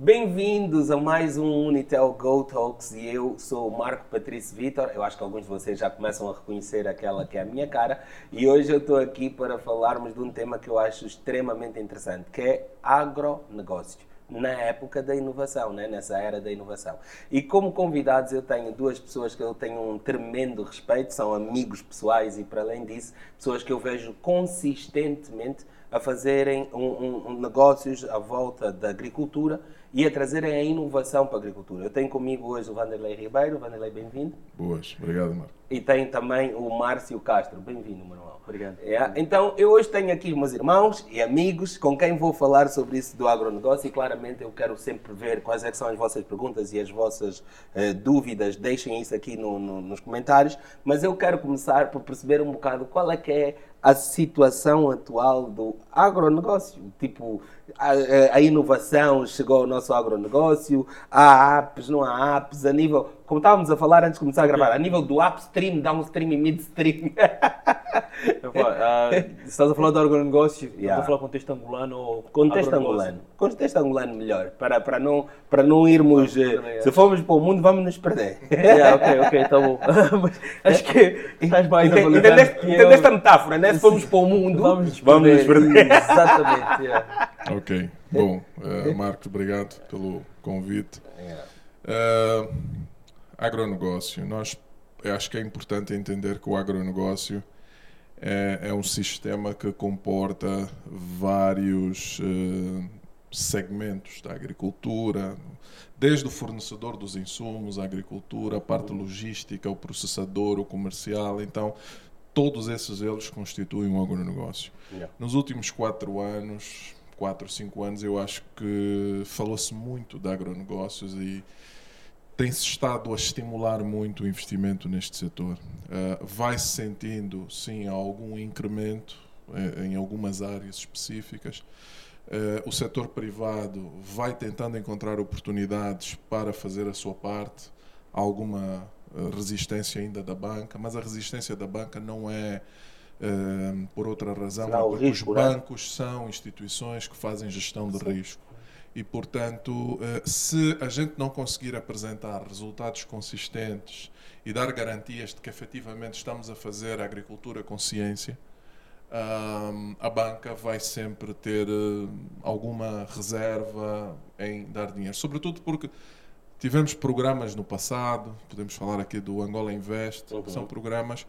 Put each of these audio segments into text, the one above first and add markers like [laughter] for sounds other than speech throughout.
Bem-vindos a mais um Unitel Go Talks e eu sou o Marco Patrício Vitor. Eu acho que alguns de vocês já começam a reconhecer aquela que é a minha cara e hoje eu estou aqui para falarmos de um tema que eu acho extremamente interessante, que é agronegócio na época da inovação, né? nessa era da inovação. E como convidados eu tenho duas pessoas que eu tenho um tremendo respeito, são amigos pessoais e para além disso, pessoas que eu vejo consistentemente a fazerem um, um, um negócios à volta da agricultura e a trazerem a inovação para a agricultura. Eu tenho comigo hoje o Vanderlei Ribeiro. Vanderlei, bem-vindo. Boas, obrigado, Marco. E tenho também o Márcio Castro. Bem-vindo, Manuel. Obrigado. É, então, eu hoje tenho aqui meus irmãos e amigos com quem vou falar sobre isso do agronegócio e claramente eu quero sempre ver quais é são as vossas perguntas e as vossas uh, dúvidas. Deixem isso aqui no, no, nos comentários. Mas eu quero começar por perceber um bocado qual é que é a situação atual do agronegócio. Tipo, a, a, inovação chegou ao nosso agronegócio, há apps, não há apps, a nível, como estávamos a falar antes de começar a gravar, a nível do upstream, downstream e midstream. [laughs] uh, estás a falar do agronegócio, yeah. estás a falar contexto angolano ou Contexto angolano. Contexto angolano melhor, para, para, não, para não irmos, uh, se formos para o mundo vamos nos perder. yeah, ok, ok, está bom. [laughs] Mas acho que [laughs] estás mais a Entendeste, entendeste a metáfora, né? Se formos para o mundo vamos nos perder. Vamos nos perder. Exatamente, yeah. Ok, bom, uh, Marcos, obrigado pelo convite. Uh, agronegócio, nós acho que é importante entender que o agronegócio é, é um sistema que comporta vários uh, segmentos da agricultura, desde o fornecedor dos insumos, a agricultura, a parte logística, o processador, o comercial. Então, todos esses eles constituem um agronegócio. Yeah. Nos últimos quatro anos, 4, 5 anos, eu acho que falou-se muito de agronegócios e tem-se estado a estimular muito o investimento neste setor. Uh, Vai-se sentindo, sim, algum incremento uh, em algumas áreas específicas. Uh, o setor privado vai tentando encontrar oportunidades para fazer a sua parte. Há alguma resistência ainda da banca, mas a resistência da banca não é Uh, por outra razão, é porque risco, os né? bancos são instituições que fazem gestão de risco. E, portanto, uh, se a gente não conseguir apresentar resultados consistentes e dar garantias de que efetivamente estamos a fazer a agricultura com ciência, a banca vai sempre ter eh, alguma reserva em dar dinheiro. Sobretudo porque tivemos programas no passado, podemos falar aqui do Angola Invest, uhum. são programas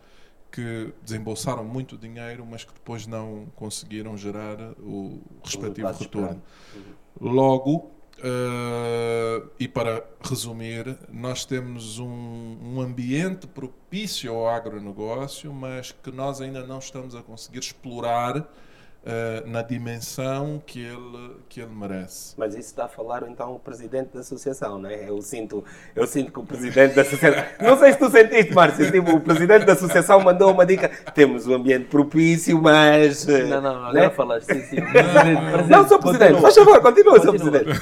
que desembolsaram muito dinheiro, mas que depois não conseguiram gerar o respectivo retorno. Uhum. Logo, uh, e para resumir, nós temos um, um ambiente propício ao agronegócio, mas que nós ainda não estamos a conseguir explorar Uh, na dimensão que ele, que ele merece. Mas isso está a falar então o presidente da associação, não é? Eu sinto, eu sinto que o presidente da associação. [laughs] Não sei se tu sentiste, Márcio, tipo, o presidente da associação mandou uma dica. Temos um ambiente propício, mas. Eh, não, não, agora né? falaste, sim, sim. [laughs] Não, sou presidente, faz favor, continua, sou presidente. [laughs]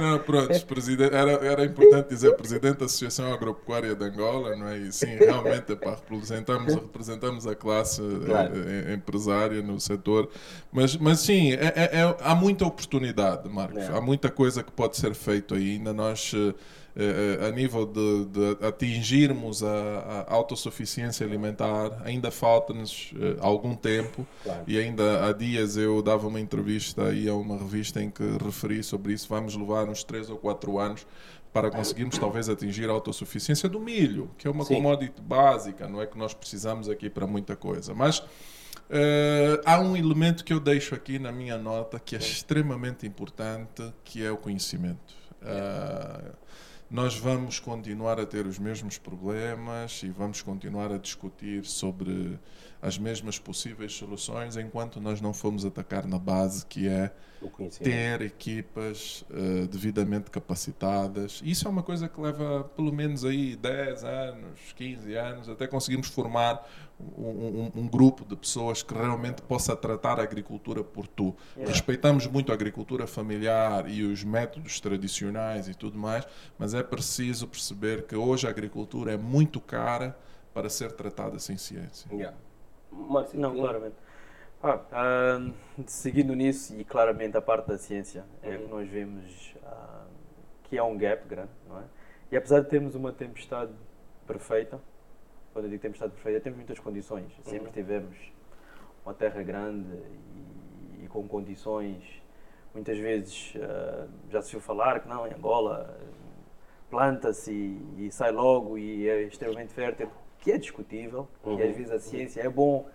Não, pronto, presidente, era, era importante dizer presidente da Associação Agropecuária de Angola, não é? E sim, realmente, para representarmos, representamos a classe claro. Eh, empresária área, no setor. Mas, mas sim, é, é, é, há muita oportunidade, Marcos. É. Há muita coisa que pode ser feito ainda. Nós, eh, eh, a nível de, de atingirmos a, a, autossuficiência alimentar, ainda falta-nos eh, algum tempo. Claro. E ainda há dias eu dava uma entrevista aí a uma revista em que referi sobre isso. Vamos levar uns 3 ou 4 anos para conseguirmos talvez atingir a autossuficiência do milho, que é uma Sim. commodity básica, não é que nós precisamos aqui para muita coisa. Mas Uh, há um elemento que eu deixo aqui na minha nota que é extremamente importante, que é o conhecimento. Uh, nós vamos continuar a ter os mesmos problemas e vamos continuar a discutir sobre as mesmas possíveis soluções enquanto nós não formos atacar na base, que é ter equipas uh, devidamente capacitadas. Isso é uma coisa que leva pelo menos aí 10 anos, 15 anos, até conseguirmos formar um, um, um, grupo de pessoas que realmente possa tratar a agricultura por tu. É. Respeitamos muito a agricultura familiar e os métodos tradicionais e tudo mais, mas é preciso perceber que hoje a agricultura é muito cara para ser tratada sem ciência. Yeah. Não, claramente. Ah, seguindo nisso, e claramente a parte da ciência, é que nós vemos que há um gap grande, não é? E apesar de termos uma tempestade perfeita, quando eu digo tempestade perfeita, temos muitas condições. Sempre tivemos uma terra grande e, e com condições, muitas vezes ah, já se viu falar que não, em Angola planta-se e, e sai logo e é extremamente fértil, que é discutível, e às vezes a ciência é bom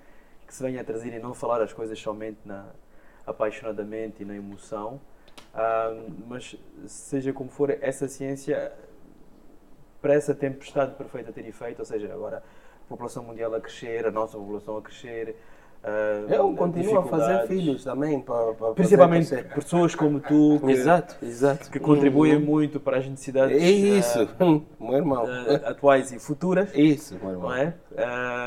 que se venha a trazer e não falar as coisas somente na, apaixonadamente e na emoção, ah, mas seja como for, essa ciência para essa tempestade perfeita ter efeito, ou seja, agora a população mundial a crescer, a nossa população a crescer, ah, Eu continuo a fazer filhos também. Para, para Principalmente fazer pessoas como tu, que, Exato, exato. que contribuem muito para as necessidades É isso, ah, [laughs] meu irmão. ah, atuais e futuras, Isso, meu irmão. não é?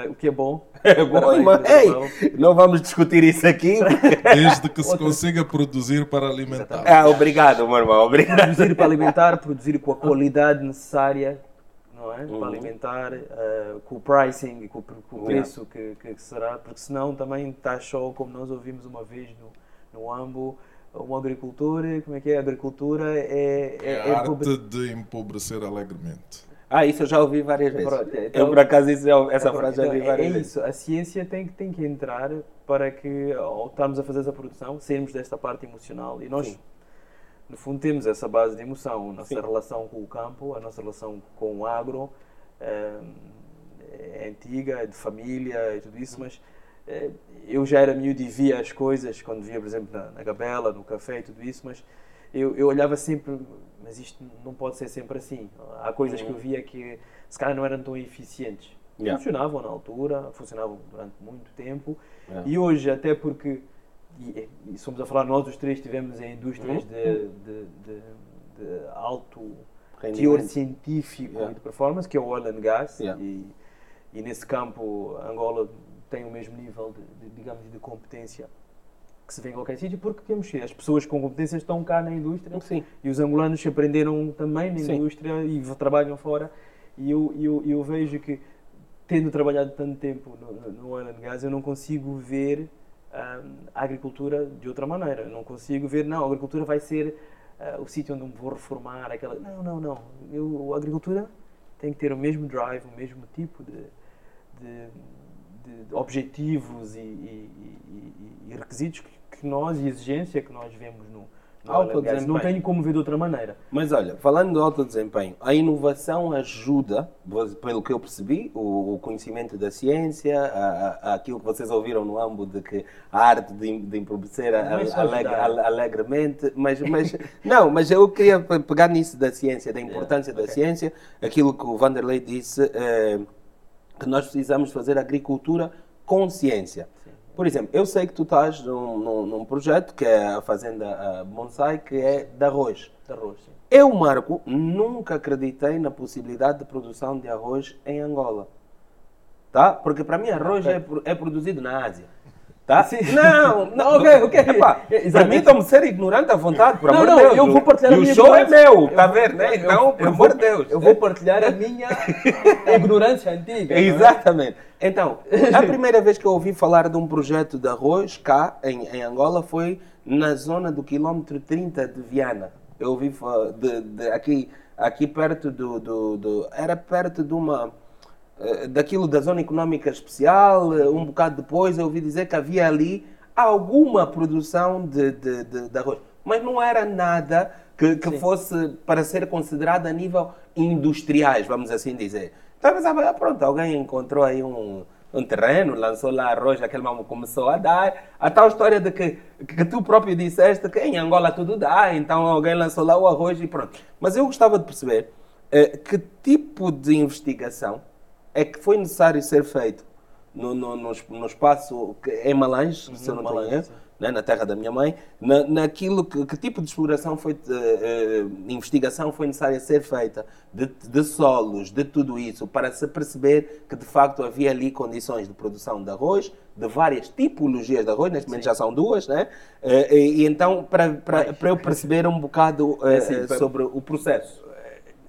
O que é bom. É bom, Parabéns, irmão. Ei, não vamos discutir isso aqui. [laughs] Desde que se consiga produzir para alimentar. Ah, obrigado, meu irmão. Obrigado. produzir para alimentar, produzir com a qualidade necessária, não é? Uhum. Para alimentar, eh, com o pricing e com, com o preço que, que será, porque senão também está só, como nós ouvimos uma vez no, no AMBO, um agricultor, como é que é? A agricultura é, É é, a é pobre- arte de empobrecer alegremente. Ah, isso eu já ouvi várias vezes. Pronto, eu, então- por acaso, isso já- essa Então, frase já então, ouvi é, várias é vezes. isso, a ciência tem, que- tem que entrar para que, ao estarmos a fazer essa produção, sairmos desta parte emocional. E nós, Sim. No fundo, temos essa base de emoção, a nossa Sim. relação com o campo, a nossa relação com o agro, eh, é antiga, é de família e tudo isso, mas eh, eu já era miúdo e via as coisas, quando via, por exemplo, na, na Gabela, no café e tudo isso, mas eu, eu olhava sempre, mas isto não pode ser sempre assim. Há coisas que eu via que se calhar não eram tão eficientes. Yeah. Funcionavam na altura, funcionavam durante muito tempo, Yeah. e hoje, até porque, e, e somos a falar, nós os três estivemos em indústrias Uhum. de, de, de, de alto teor científico Yeah. e de performance, que é o oil and gas, Yeah. e, e nesse campo Angola tem o mesmo nível de, digamos, de competência que se vê em qualquer sítio, porque temos as pessoas com competência estão cá na indústria Sim. e os angolanos aprenderam também na Sim. indústria e trabalham fora. E eu, eu, eu vejo que, tendo trabalhado tanto tempo no, no oil and gas, eu não consigo ver a agricultura de outra maneira. Eu não consigo ver, não, a agricultura vai ser ah, o sítio onde me vou reformar. Aquela... Não, não, não. Eu, a agricultura tem que ter o mesmo drive, o mesmo tipo de, de, de- objetivos e- e- e- e requisitos que, que nós, e exigência que nós vemos no, and gas. Autodesempenho. Não tenho como ver de outra maneira. Mas olha, falando do alto desempenho, a inovação ajuda, pelo que eu percebi, o, o conhecimento da ciência, a, a- aquilo que vocês ouviram no âmbito de que a arte de, de Não é só alegre- alegremente, mas, mas [laughs] não, mas eu queria pe- pegar nisso da ciência, da importância da ok. ciência, aquilo que o Vanderlei disse, eh, que nós precisamos fazer agricultura com ciência. Por exemplo, eu sei que tu estás num, num- num projeto que é a Fazenda Bonsai, que é de arroz. De arroz, sim. Eu, Marco, nunca acreditei na possibilidade de produção de arroz em Angola. Tá? Porque para mim arroz Ok. é, é produzido na Ásia. Tá? Sim. Não, não, [laughs] Ok, ok. Permitam-me ser ignorante à vontade, por Não, amor de Deus. eu vou partilhar e a o minha show é ignorância. meu, tá a ver, né? Então, por amor de Deus. Eu vou partilhar a minha [laughs] ignorância antiga. é? Exatamente. Então, [laughs] a primeira vez que eu ouvi falar de um projeto de arroz cá em, em Angola foi na zona do quilómetro 30 de Viana. Eu ouvi de, de aqui, aqui perto do, do, do- Era perto de uma. Eh, Daquilo da zona económica especial, eh, um bocado depois eu ouvi dizer que havia ali alguma produção de, de, de, de arroz. Mas não era nada que, que fosse para ser considerado a nível industriais, vamos assim dizer. Então pensava, ah, pronto, alguém encontrou aí um, um terreno, lançou lá arroz, aquele mamão começou a dar. A tal história de que, que tu próprio disseste que em Angola tudo dá, então alguém lançou lá o arroz e pronto. Mas eu gostava de perceber eh, que tipo de investigação é que foi necessário ser feito no, no, no, no espaço em Malange, se eu não Malange, erro, sim. né, na terra da minha mãe, na, naquilo que, que tipo de exploração foi, eh, investigação foi necessária ser feita de, de solos, de tudo isso, para se perceber que de facto havia ali condições de produção de arroz, de várias tipologias de arroz, neste momento já são duas, né? Eh, e, e então, para, para, para eu perceber um bocado É assim, sobre o processo.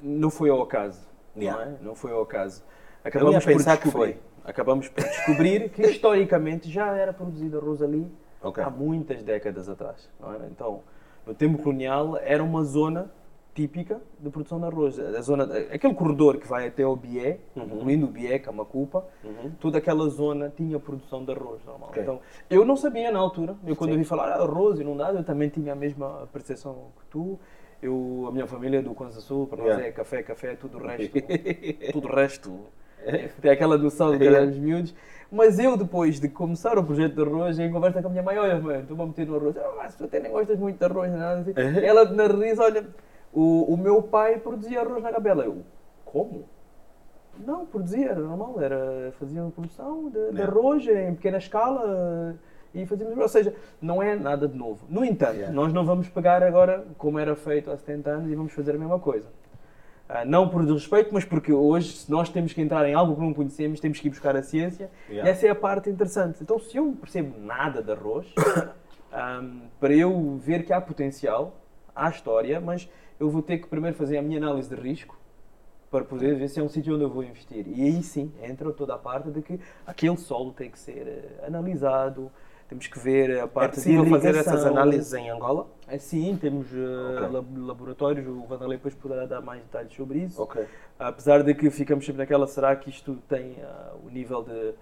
Não foi ao acaso. Yeah. Não, é? não foi ao acaso. Eu ia pensar que foi. acabamos por [laughs] descobrir que historicamente já era produzido arroz ali Ok. há muitas décadas atrás. é? Então, no tempo colonial era uma zona típica de produção de arroz. A zona, aquele corredor que vai até o Bié, incluindo o Bié, Camacupa, toda aquela zona tinha produção de arroz normal. Ok. Então, eu não sabia na altura. Eu quando Sim. ouvi falar ah, arroz inundado, eu também tinha a mesma percepção que tu. Eu, a minha família é do Kwanza Sul, para nós Yeah. é café, café, tudo o resto. [laughs] tudo o resto. [laughs] Tem aquela noção de Yeah. grandes miúdos. Mas eu, depois de começar o projeto de arroz, em conversa com a minha mãe, olha, mãe, estou a meter no arroz. Ah, mas tu até nem gostas muito de arroz, nada assim. Uhum. Ela na risa, olha, o, o meu pai produzia arroz na Gabela. Eu, como? Não, produzia, era normal, era, fazia uma produção de, de arroz em pequena escala e fazíamos, ou seja, não é nada de novo. No entanto, Yeah. nós não vamos pegar agora, como era feito há 70 anos, e vamos fazer a mesma coisa. Ah, não por desrespeito, mas porque hoje, se nós temos que entrar em algo que não conhecemos, temos que ir buscar a ciência, Yeah. e essa é a parte interessante. Então, se eu não percebo nada de arroz, [coughs] ahm, para eu ver que há potencial, há história, mas eu vou ter que primeiro fazer a minha análise de risco para poder ver se é um sítio onde eu vou investir. E aí sim entra toda a parte de que aquele solo tem que ser eh, analisado, temos que ver a É parte possível de fazer essas análises em Angola? É, sim, temos eh, Ok. lab- laboratórios, o Vanderlei depois poderá dar mais detalhes sobre isso. Ok. Apesar de que ficamos sempre naquela, será que isto tem ah, o nível de,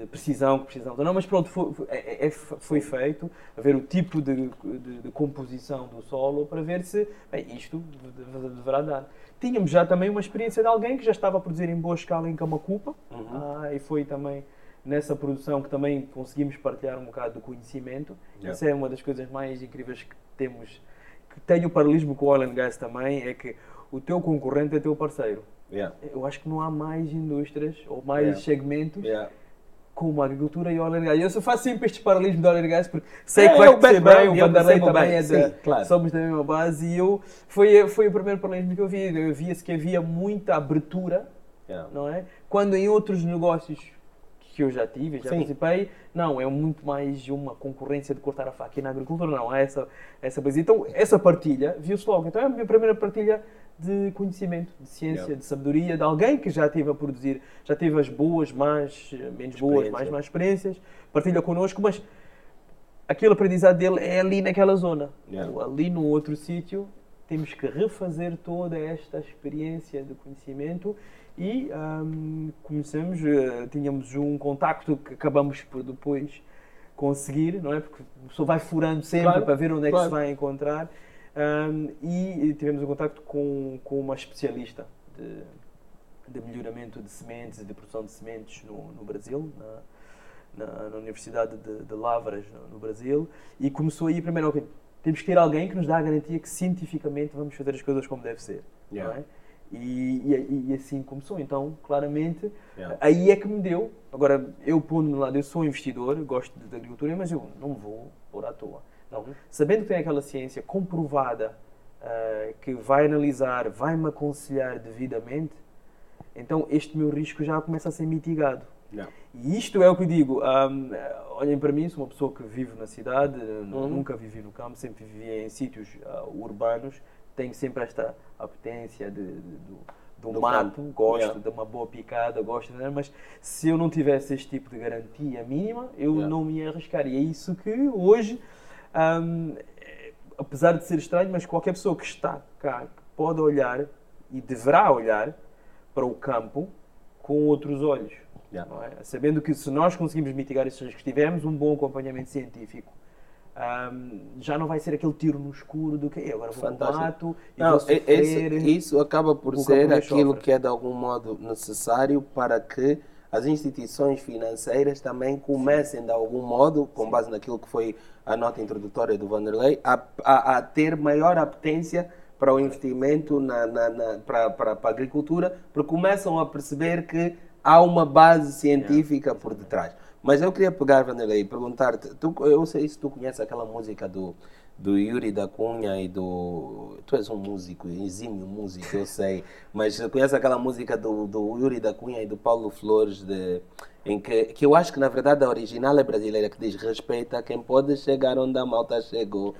de precisão que precisamos ou não? Mas pronto, foi, foi- é- é- foi feito, a ver o tipo de, de- de composição do solo para ver se, bem, isto de- de- deverá dar. Tínhamos já também uma experiência de alguém que já estava a produzir em boa escala em Camacupa, Uhum. ah, e foi também nessa produção que também conseguimos partilhar um bocado do conhecimento. Yeah. Essa é uma das coisas mais incríveis que temos, que tem o paralelismo com o oil and gas também, é que o teu concorrente é teu parceiro. Yeah. Eu acho que não há mais indústrias ou mais Yeah. segmentos como a agricultura e o oil and gas. Eu só faço sempre estes paralelismos de oil and gas porque sei É, que vai é background, bem, o eu Vanderlei também é da, claro. somos da mesma base e eu, foi, foi o primeiro paralelismo que eu vi. Eu via-se que havia muita abertura, Yeah. não é? Quando em outros negócios que eu já tive, já Sim. participei, não, é muito mais uma concorrência de cortar a faca. E na agricultura não, há essa, essa base. Então, essa partilha viu-se logo. Então, é a minha primeira partilha de conhecimento, de ciência, Yeah. de sabedoria, de alguém que já esteve a produzir, já teve as boas, más, menos boas, mais más experiências, partilha connosco, mas aquele aprendizado dele é ali naquela zona. Yeah. Ali no outro sítio, temos que refazer toda esta experiência de conhecimento e hum, começamos, eh, tínhamos um contacto que acabamos por depois conseguir, não é? Porque a pessoa vai furando sempre Claro, para ver onde é que claro. se vai encontrar. Hum, e tivemos um contacto com, com uma especialista de, de melhoramento de sementes e de produção de sementes no, no Brasil, na, na, na Universidade de, de Lavras, no, no Brasil, e começou aí primeiro, ok, temos que ter alguém que nos dá a garantia que cientificamente vamos fazer as coisas como deve ser. Yeah. Não é? E, e, e assim começou. Então, claramente, Yeah. aí é que me deu. Agora, eu pondo-me lá, eu sou investidor, gosto de, de agricultura, mas eu não vou pôr à toa. Não. Sabendo que tem aquela ciência comprovada ah, que vai analisar, vai-me aconselhar devidamente, então este meu risco já começa a ser mitigado. Yeah. E isto é o que eu digo. ahm, olhem para mim, sou uma pessoa que vive na cidade, Uhum. nunca vivi no campo, sempre vivi em sítios ah, urbanos. Tenho sempre esta apetência de, de- do, do Do mato, campo, gosto yeah. de uma boa picada, gosto, mas se eu não tivesse este tipo de garantia mínima, eu Yeah. não me ia arriscar. E é isso que hoje, é- apesar de ser estranho, mas qualquer pessoa que está cá pode olhar e deverá olhar para o campo com outros olhos. Yeah. é? Sabendo que se nós conseguimos mitigar esses riscos, tivermos um bom acompanhamento científico, ahm, já não vai ser aquele tiro no escuro do que "Ei, agora vou Fantástico. mato e Não, vou e- sofrer. esse- isso acaba por ser aquilo que é de algum modo necessário para que as instituições financeiras também comecem de algum modo, com base naquilo que foi a nota introdutória do Vanderlei, a, a, a ter maior apetência para o investimento na, na, na- para, para, para a agricultura, porque começam a perceber que há uma base científica por detrás. Mas eu queria pegar, Vanderlei, e perguntar-te, tu, eu sei se tu conheces aquela música do, do Yuri da Cunha e do... Tu és um músico, exímio músico, eu sei, [laughs] mas conhece aquela música do, do Yuri da Cunha e do Paulo Flores, de, em que, que eu acho que na verdade a original é brasileira, que diz respeita quem pode chegar onde a malta chegou.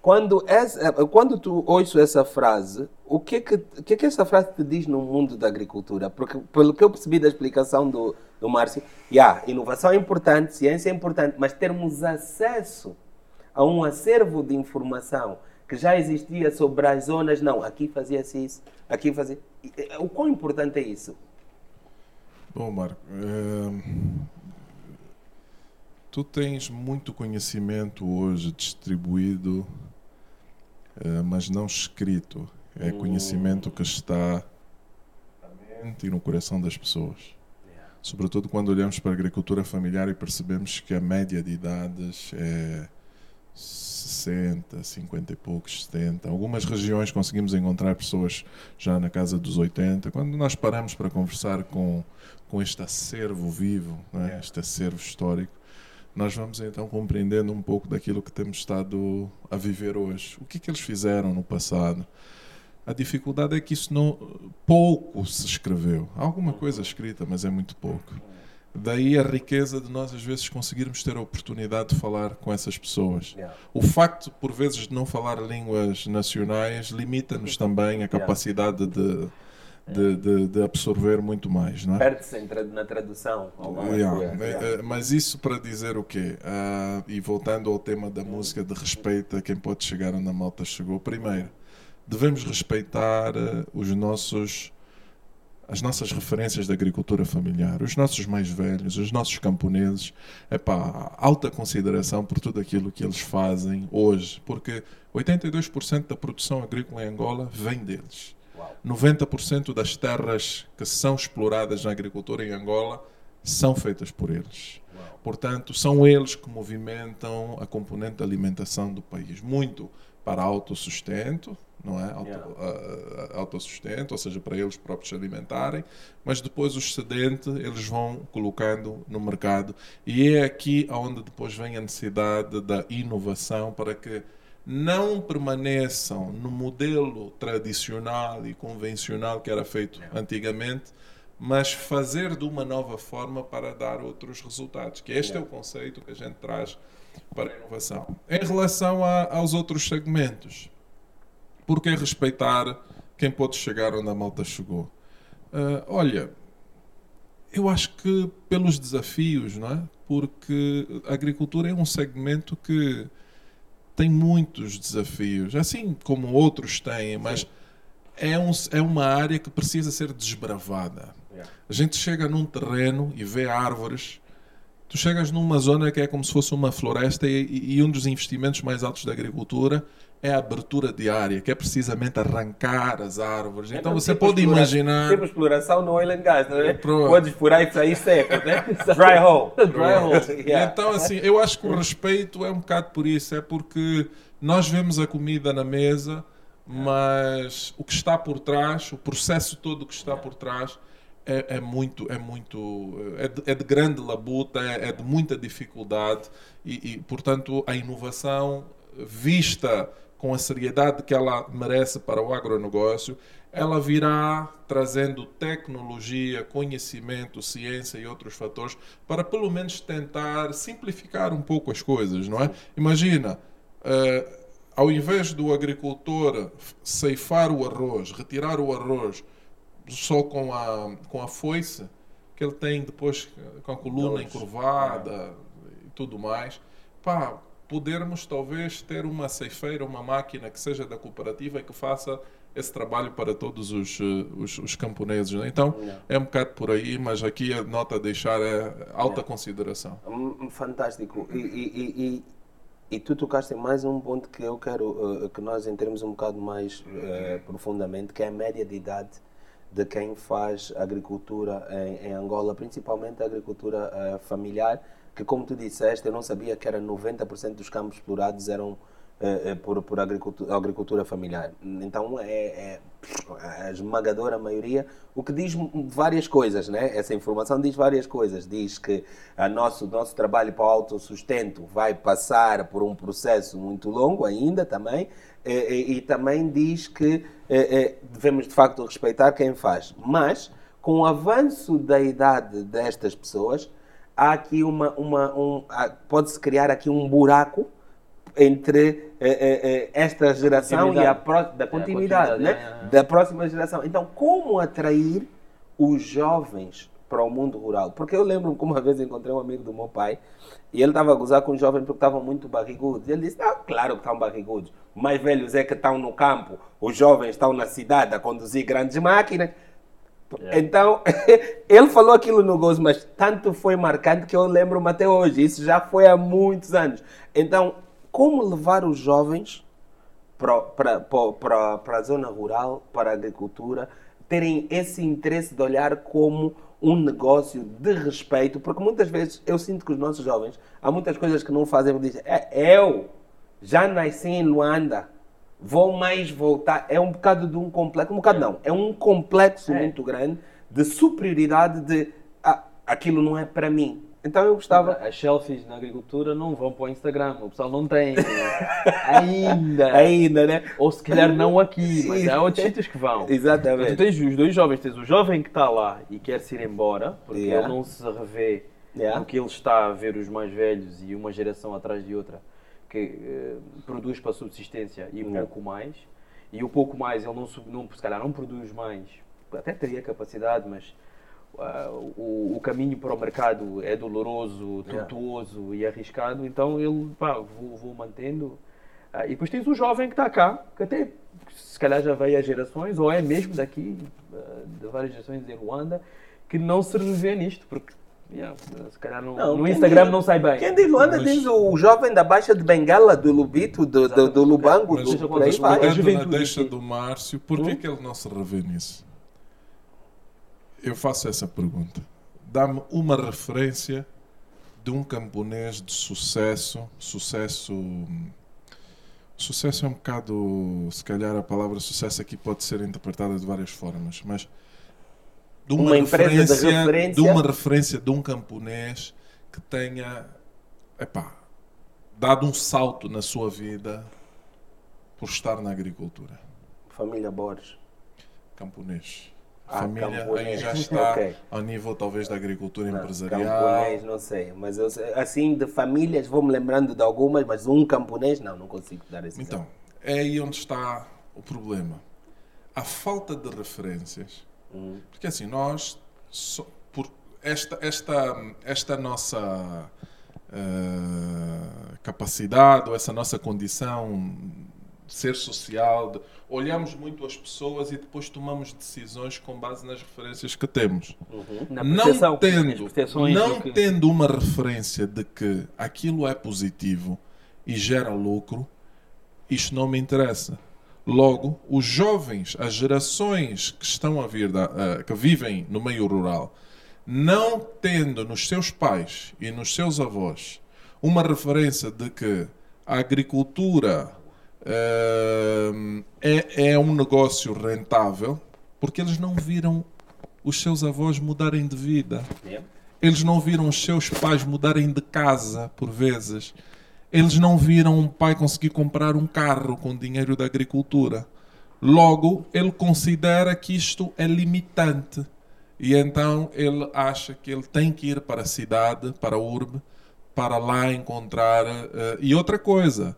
Quando, essa, quando tu ouço essa frase, o que é que, o que, é que essa frase te diz no mundo da agricultura? Porque, pelo que eu percebi da explicação do, do Márcio, yeah, inovação é importante, ciência é importante, mas termos acesso a um acervo de informação que já existia sobre as zonas, não, aqui fazia-se isso, aqui fazia. O quão importante é isso? Bom, Marco, é... tu tens muito conhecimento hoje distribuído, é, mas não escrito. É hum. conhecimento que está na mente e no coração das pessoas. Sobretudo quando olhamos para a agricultura familiar e percebemos que a média de idades é 60, 50 e poucos, 70. Algumas regiões conseguimos encontrar pessoas já na casa dos 80. Quando nós paramos para conversar com, com este acervo vivo, é? este acervo histórico, nós vamos então compreendendo um pouco daquilo que temos estado a viver hoje. O que, que eles fizeram no passado? A dificuldade é que isso não pouco se escreveu. Há alguma coisa escrita, mas é muito pouco. Daí a riqueza de nós, às vezes, conseguirmos ter a oportunidade de falar com essas pessoas. O facto, por vezes, de não falar línguas nacionais limita-nos também a capacidade de, de, de, de, absorver muito mais. Não é? Perde-se na tradução. Yeah. Yeah. Mas isso para dizer o quê? Uh, e voltando ao tema da música de respeito a quem pode chegar onde a malta chegou. Primeiro, devemos respeitar os nossos as nossas referências da agricultura familiar, os nossos mais velhos, os nossos camponeses, é pá, alta consideração por tudo aquilo que eles fazem hoje, porque 82% da produção agrícola em Angola vem deles. 90% das terras que são exploradas na agricultura em Angola são feitas por eles. Portanto, são eles que movimentam a componente da alimentação do país. Muito para autossustento, não é? Auto, yeah. uh, autossustento, ou seja, para eles próprios se alimentarem, mas depois o excedente eles vão colocando no mercado. E é aqui onde depois vem a necessidade da inovação para que não permaneçam no modelo tradicional e convencional que era feito yeah. antigamente, mas fazer de uma nova forma para dar outros resultados. Que este é o conceito que a gente traz para a inovação. Em relação a, aos outros segmentos, por que respeitar quem pode chegar onde a malta chegou? Uh, olha, eu acho que pelos desafios, não é? Porque a agricultura é um segmento que tem muitos desafios, assim como outros têm, mas é, um, é uma área que precisa ser desbravada. A gente chega num terreno e vê árvores tu chegas numa zona que é como se fosse uma floresta e, e, um dos investimentos mais altos da agricultura é a abertura de área, que é precisamente arrancar as árvores. Então, então você pode imaginar. Tipo exploração no oil and gas, não é? Pode furar e sair seco, né? [laughs] Dry hole. Dry hole. yeah. Então, assim, eu acho que o respeito é um bocado por isso, é porque nós vemos a comida na mesa, mas o que está por trás, o processo todo que está por trás, é, é, muito, é muito, é de, é de grande labuta, é, é, de muita dificuldade e, e, portanto, a inovação vista com a seriedade que ela merece para o agronegócio, ela virá trazendo tecnologia, conhecimento, ciência e outros fatores para pelo menos tentar simplificar um pouco as coisas, não é? Imagina, uh, ao invés do agricultor ceifar o arroz, retirar o arroz só com a, com a foice, que ele tem depois com a coluna encurvada e tudo mais, pá, podermos talvez ter uma ceifeira, uma máquina que seja da cooperativa e que faça esse trabalho para todos os, eh, os, os camponeses. Né? Então, Não. é um bocado por aí, mas aqui a nota a deixar é alta Não. consideração. Hum, fantástico. E, e, e, e, tu tocaste mais um ponto que eu quero uh, que nós entremos um bocado mais uh, profundamente, que é a média de idade de quem faz agricultura em, em Angola, principalmente a agricultura uh, familiar, que como tu disseste, eu não sabia que era 90% dos campos explorados eram uh, por, por agricultura, agricultura, familiar. Então é, é, a esmagadora maioria, o que diz várias coisas, né? Essa informação diz várias coisas. Diz que a nosso nosso trabalho para o autossustento vai passar por um processo muito longo ainda também, e, e também diz que devemos de facto respeitar quem faz. Mas, com o avanço da idade destas pessoas, há aqui uma. uma um, pode-se criar aqui um buraco entre eh, eh, eh, esta geração e a da continuidade, continuidade, né? é, é. da próxima geração. Então, como atrair os jovens para o mundo rural? Porque eu lembro que uma vez encontrei um amigo do meu pai e ele estava a gozar com os jovens porque estavam muito barrigudos. Ele disse: ah, claro que estão barrigudos. Mais velhos é que estão no campo, os jovens estão na cidade a conduzir grandes máquinas. Yeah. Então, [laughs] ele falou aquilo no gozo, mas tanto foi marcante que eu lembro-me até hoje. Isso já foi há muitos anos. Então, como levar os jovens para, para, para, para a zona rural, para a agricultura, terem esse interesse de olhar como um negócio de respeito? Porque muitas vezes eu sinto que os nossos jovens, há muitas coisas que não fazem, dizem, é, eu já nasci em Luanda, vou mais voltar. É um bocado de um complexo, um bocado não, é um complexo É. muito grande de superioridade de ah, aquilo não é para mim. Então eu gostava. As selfies na agricultura não vão para o Instagram, o pessoal não tem né? [laughs] ainda. Ainda, né? Ou se calhar não aqui, mas há outros sítios que vão. Mas tu Exatamente. tens os dois jovens, tens o jovem que está lá e quer se ir embora, porque Yeah. ele não se revê Yeah. no que ele está a ver os mais velhos e uma geração atrás de outra que eh, produz para a subsistência e Yeah. pouco mais. E o pouco mais ele não, não se calhar não produz mais, até teria capacidade, mas ah, o, o caminho para o mercado é doloroso, Yeah. tortuoso e arriscado, então ele, pá, vou, vou mantendo. Ah, e depois tens o jovem que está cá, que até se calhar já veio há gerações, ou é mesmo daqui, ah, de várias gerações em Ruanda, que não se revê nisto, porque yeah, se calhar no, Não, no Instagram diz- não sai bem. Quem diz Luanda Mas- diz o jovem da Baixa de Bengala, do Lubito, do, do, do Lubango, Mas, do, Mas- por aí vai. na deixa do Márcio, por que, que ele não se revê nisso? Eu faço essa pergunta. Dá-me uma referência de um camponês de sucesso, sucesso. Sucesso é um bocado, se calhar a palavra sucesso aqui pode ser interpretada de várias formas, mas de uma, Uma empresa de referência, de uma referência de um camponês que tenha, epá, dado um salto na sua vida por estar na agricultura. Família Borges. Camponês. Ah, Família aí camponês. já [laughs] está Ok. ao nível talvez da agricultura Não, empresarial. Camponês, não sei. Mas eu, assim, de famílias, vou-me lembrando de algumas, mas um camponês, não, não consigo dar esse Então, é aí onde está o problema. A falta de referências. Hum. Porque assim, nós, só- por esta, esta, esta nossa eh, capacidade ou essa nossa condição de ser social, de- olhamos muito as pessoas e depois tomamos decisões com base nas referências que temos. Na não tendo, não que- tendo uma referência de que aquilo é positivo e gera lucro, isto não me interessa. Logo, os jovens, as gerações que estão a vir, da, eh, que vivem no meio rural, não tendo nos seus pais e nos seus avós uma referência de que a agricultura eh, é, é um negócio rentável, porque eles não viram os seus avós mudarem de vida. Yeah. Eles não viram os seus pais mudarem de casa, por vezes. Eles não viram um pai conseguir comprar um carro com dinheiro da agricultura. Logo, ele considera que isto é limitante. E então ele acha que ele tem que ir para a cidade, para a urbe, para lá encontrar. eh, e outra coisa,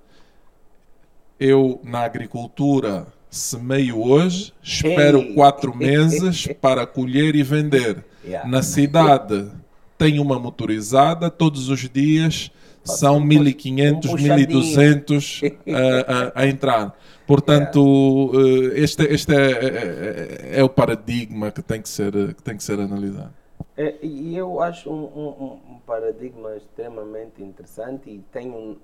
eu na agricultura semeio hoje, espero Ei. quatro [laughs] meses para colher e vender. Yeah. Na cidade tem uma motorizada, todos os dias são um 1500, puxadinho. 1200 [laughs] a, a, a entrar. Portanto, eh, este, este é, é- é- é o paradigma que tem que ser, que tem que ser analisado. É, e eu acho um, um- um paradigma extremamente interessante e tenho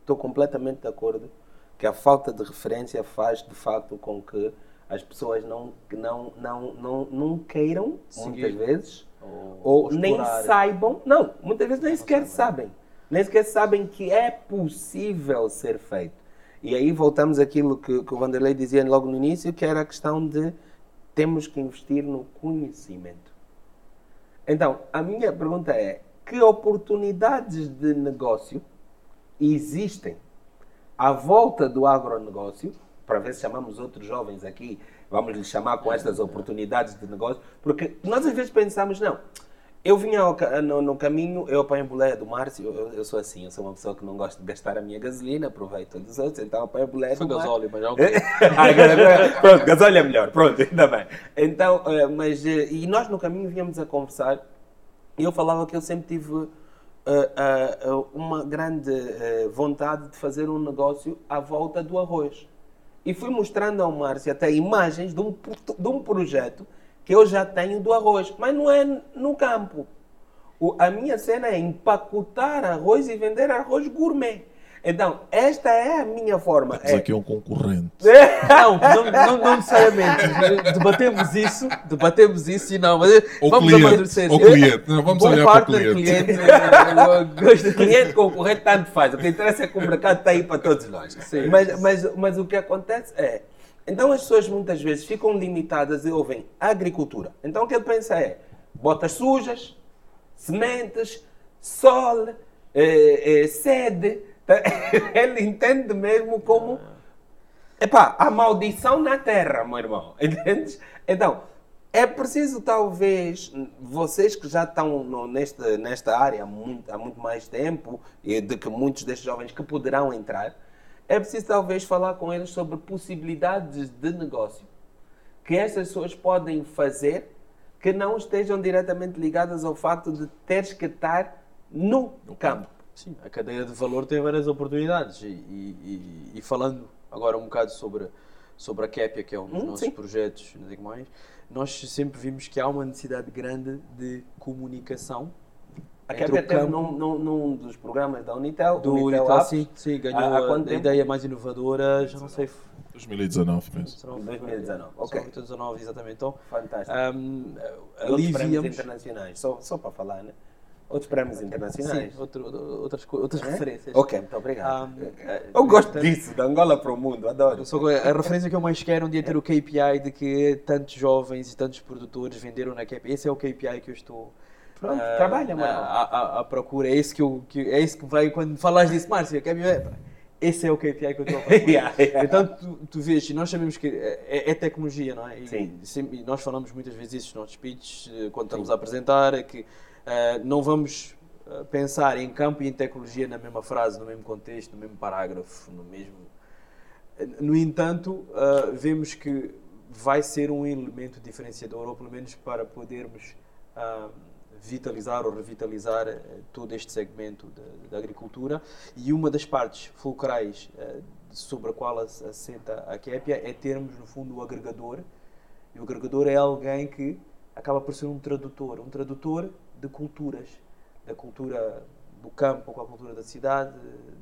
estou completamente de acordo que a falta de referência faz de facto com que as pessoas não não não não, não queiram muitas Seguir. vezes Ou- ou, nem saibam não muitas vezes nem sequer sabem nem sequer sabem que é possível ser feito e aí voltamos àquilo que, que o Vanderlei dizia logo no início que era a questão de temos que investir no conhecimento então, a minha pergunta é: que oportunidades de negócio existem à volta do agronegócio? Para ver se chamamos outros jovens aqui, vamos lhes chamar com estas oportunidades de negócio, porque nós às vezes pensamos, não, eu vinha ao, no, no, caminho, eu apanho boleia do Márcio, eu, eu, sou assim, eu sou uma pessoa que não gosta de gastar a minha gasolina, aproveito todos os outros, então apanho boleia Foi do gasóleo, Márcio. mas já [laughs] Pronto, gasóleo é melhor, pronto, ainda bem. Então, mas, e nós no caminho vínhamos a conversar, e eu falava que eu sempre tive uh, uma grande vontade de fazer um negócio à volta do arroz. E fui mostrando ao Márcio até imagens de um, de um projeto que eu já tenho do arroz, mas não é no campo. O, a minha cena é empacotar arroz e vender arroz gourmet. Então, esta é a minha forma. Temos é... aqui um concorrente. Não, [laughs] não, não, não necessariamente. Debatemos isso, debatemos isso e não, mas o vamos cliente, amadurecer. O cliente, não, vamos Bom olhar para o partner, cliente. cliente. [laughs] cliente concorrente tanto faz. O que interessa é que o mercado está aí para todos nós. Sim. Mas, mas, mas o que acontece é. Então as pessoas muitas vezes ficam limitadas e ouvem agricultura. Então o que ele pensa é botas sujas, sementes, sol, eh, eh, sede. [laughs] Ele entende mesmo como. Epá, a maldição na terra, meu irmão. [laughs] Entendes? Então, é preciso, talvez, vocês que já estão no, nesta, nesta área há muito, há muito mais tempo, e de que muitos destes jovens que poderão entrar, é preciso, talvez, falar com eles sobre possibilidades de negócio que essas pessoas podem fazer que não estejam diretamente ligadas ao facto de teres que estar no campo. Sim, a cadeia de valor tem várias oportunidades. E, e- e- e falando agora um bocado sobre, sobre a Capia, que é um dos Hum, nossos sim. projetos, não digo mais, nós sempre vimos que há uma necessidade grande de comunicação. A o teve num, num, num dos programas da Unitel, do Unitel Unitel, Apps, sim, sim, ganhou a, a ideia mais inovadora, já não sei. 2019, penso. 2019, ok. 2019, exatamente. Então, Fantástico. um, Outros ali prémios víamos. internacionais, só, só para falar, né? Outros prémios internacionais. Sim, outro, outras, outras É? referências. Ok, muito obrigado. Um, Eu gosto portanto, disso, da Angola para o mundo, adoro. Só a referência que eu mais quero é um dia ter o KPI de que tantos jovens e tantos produtores venderam na KPI. Esse é o KPI que eu estou Pronto, ah, trabalha, mano. à, à- à procura. É esse que, eu, que é esse que vai quando falas disso, Márcio. KPI, é, pá, esse é o KPI que eu estou a [laughs] procura. Yeah, yeah. Então tu, tu vês, e nós sabemos que é, é tecnologia, não é? E, Sim. sempre- e nós falamos muitas vezes isso nos nossos speeches, eh, quando estamos a apresentar, é que eh, não vamos eh, pensar em campo e em tecnologia na mesma frase, no mesmo contexto, no mesmo parágrafo, no mesmo. No entanto, eh, vemos que vai ser um elemento diferenciador, ou pelo menos para podermos ah, vitalizar ou revitalizar eh, todo este segmento da, agricultura. E uma das partes fulcrais eh, sobre a qual as- assenta a Capia é termos, no fundo, o agregador. E o agregador é alguém que acaba por ser um tradutor, um tradutor de culturas, da cultura do campo com a cultura da cidade,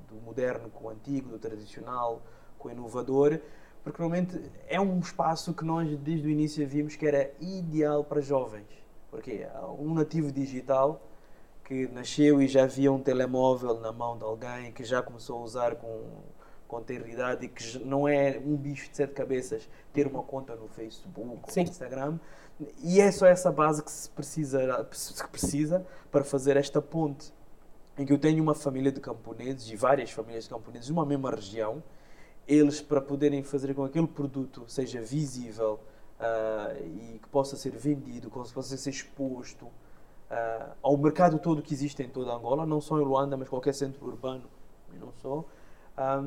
do moderno com o antigo, do tradicional com o inovador, porque realmente é um espaço que nós desde o início vimos que era ideal para jovens. Porque um nativo digital que nasceu e já via um telemóvel na mão de alguém, que já começou a usar com, com tenridade e que não é um bicho de sete cabeças ter uma conta no Facebook, Sim. no Instagram. E é só essa base que se precisa, que precisa para fazer esta ponte em que eu tenho uma família de camponeses e várias famílias de camponeses numa mesma região, eles para poderem fazer com que aquele produto seja visível ah, e que possa ser vendido, que possa ser exposto ah, ao mercado todo que existe em toda Angola, não só em Luanda, mas qualquer centro urbano e não só. Ah,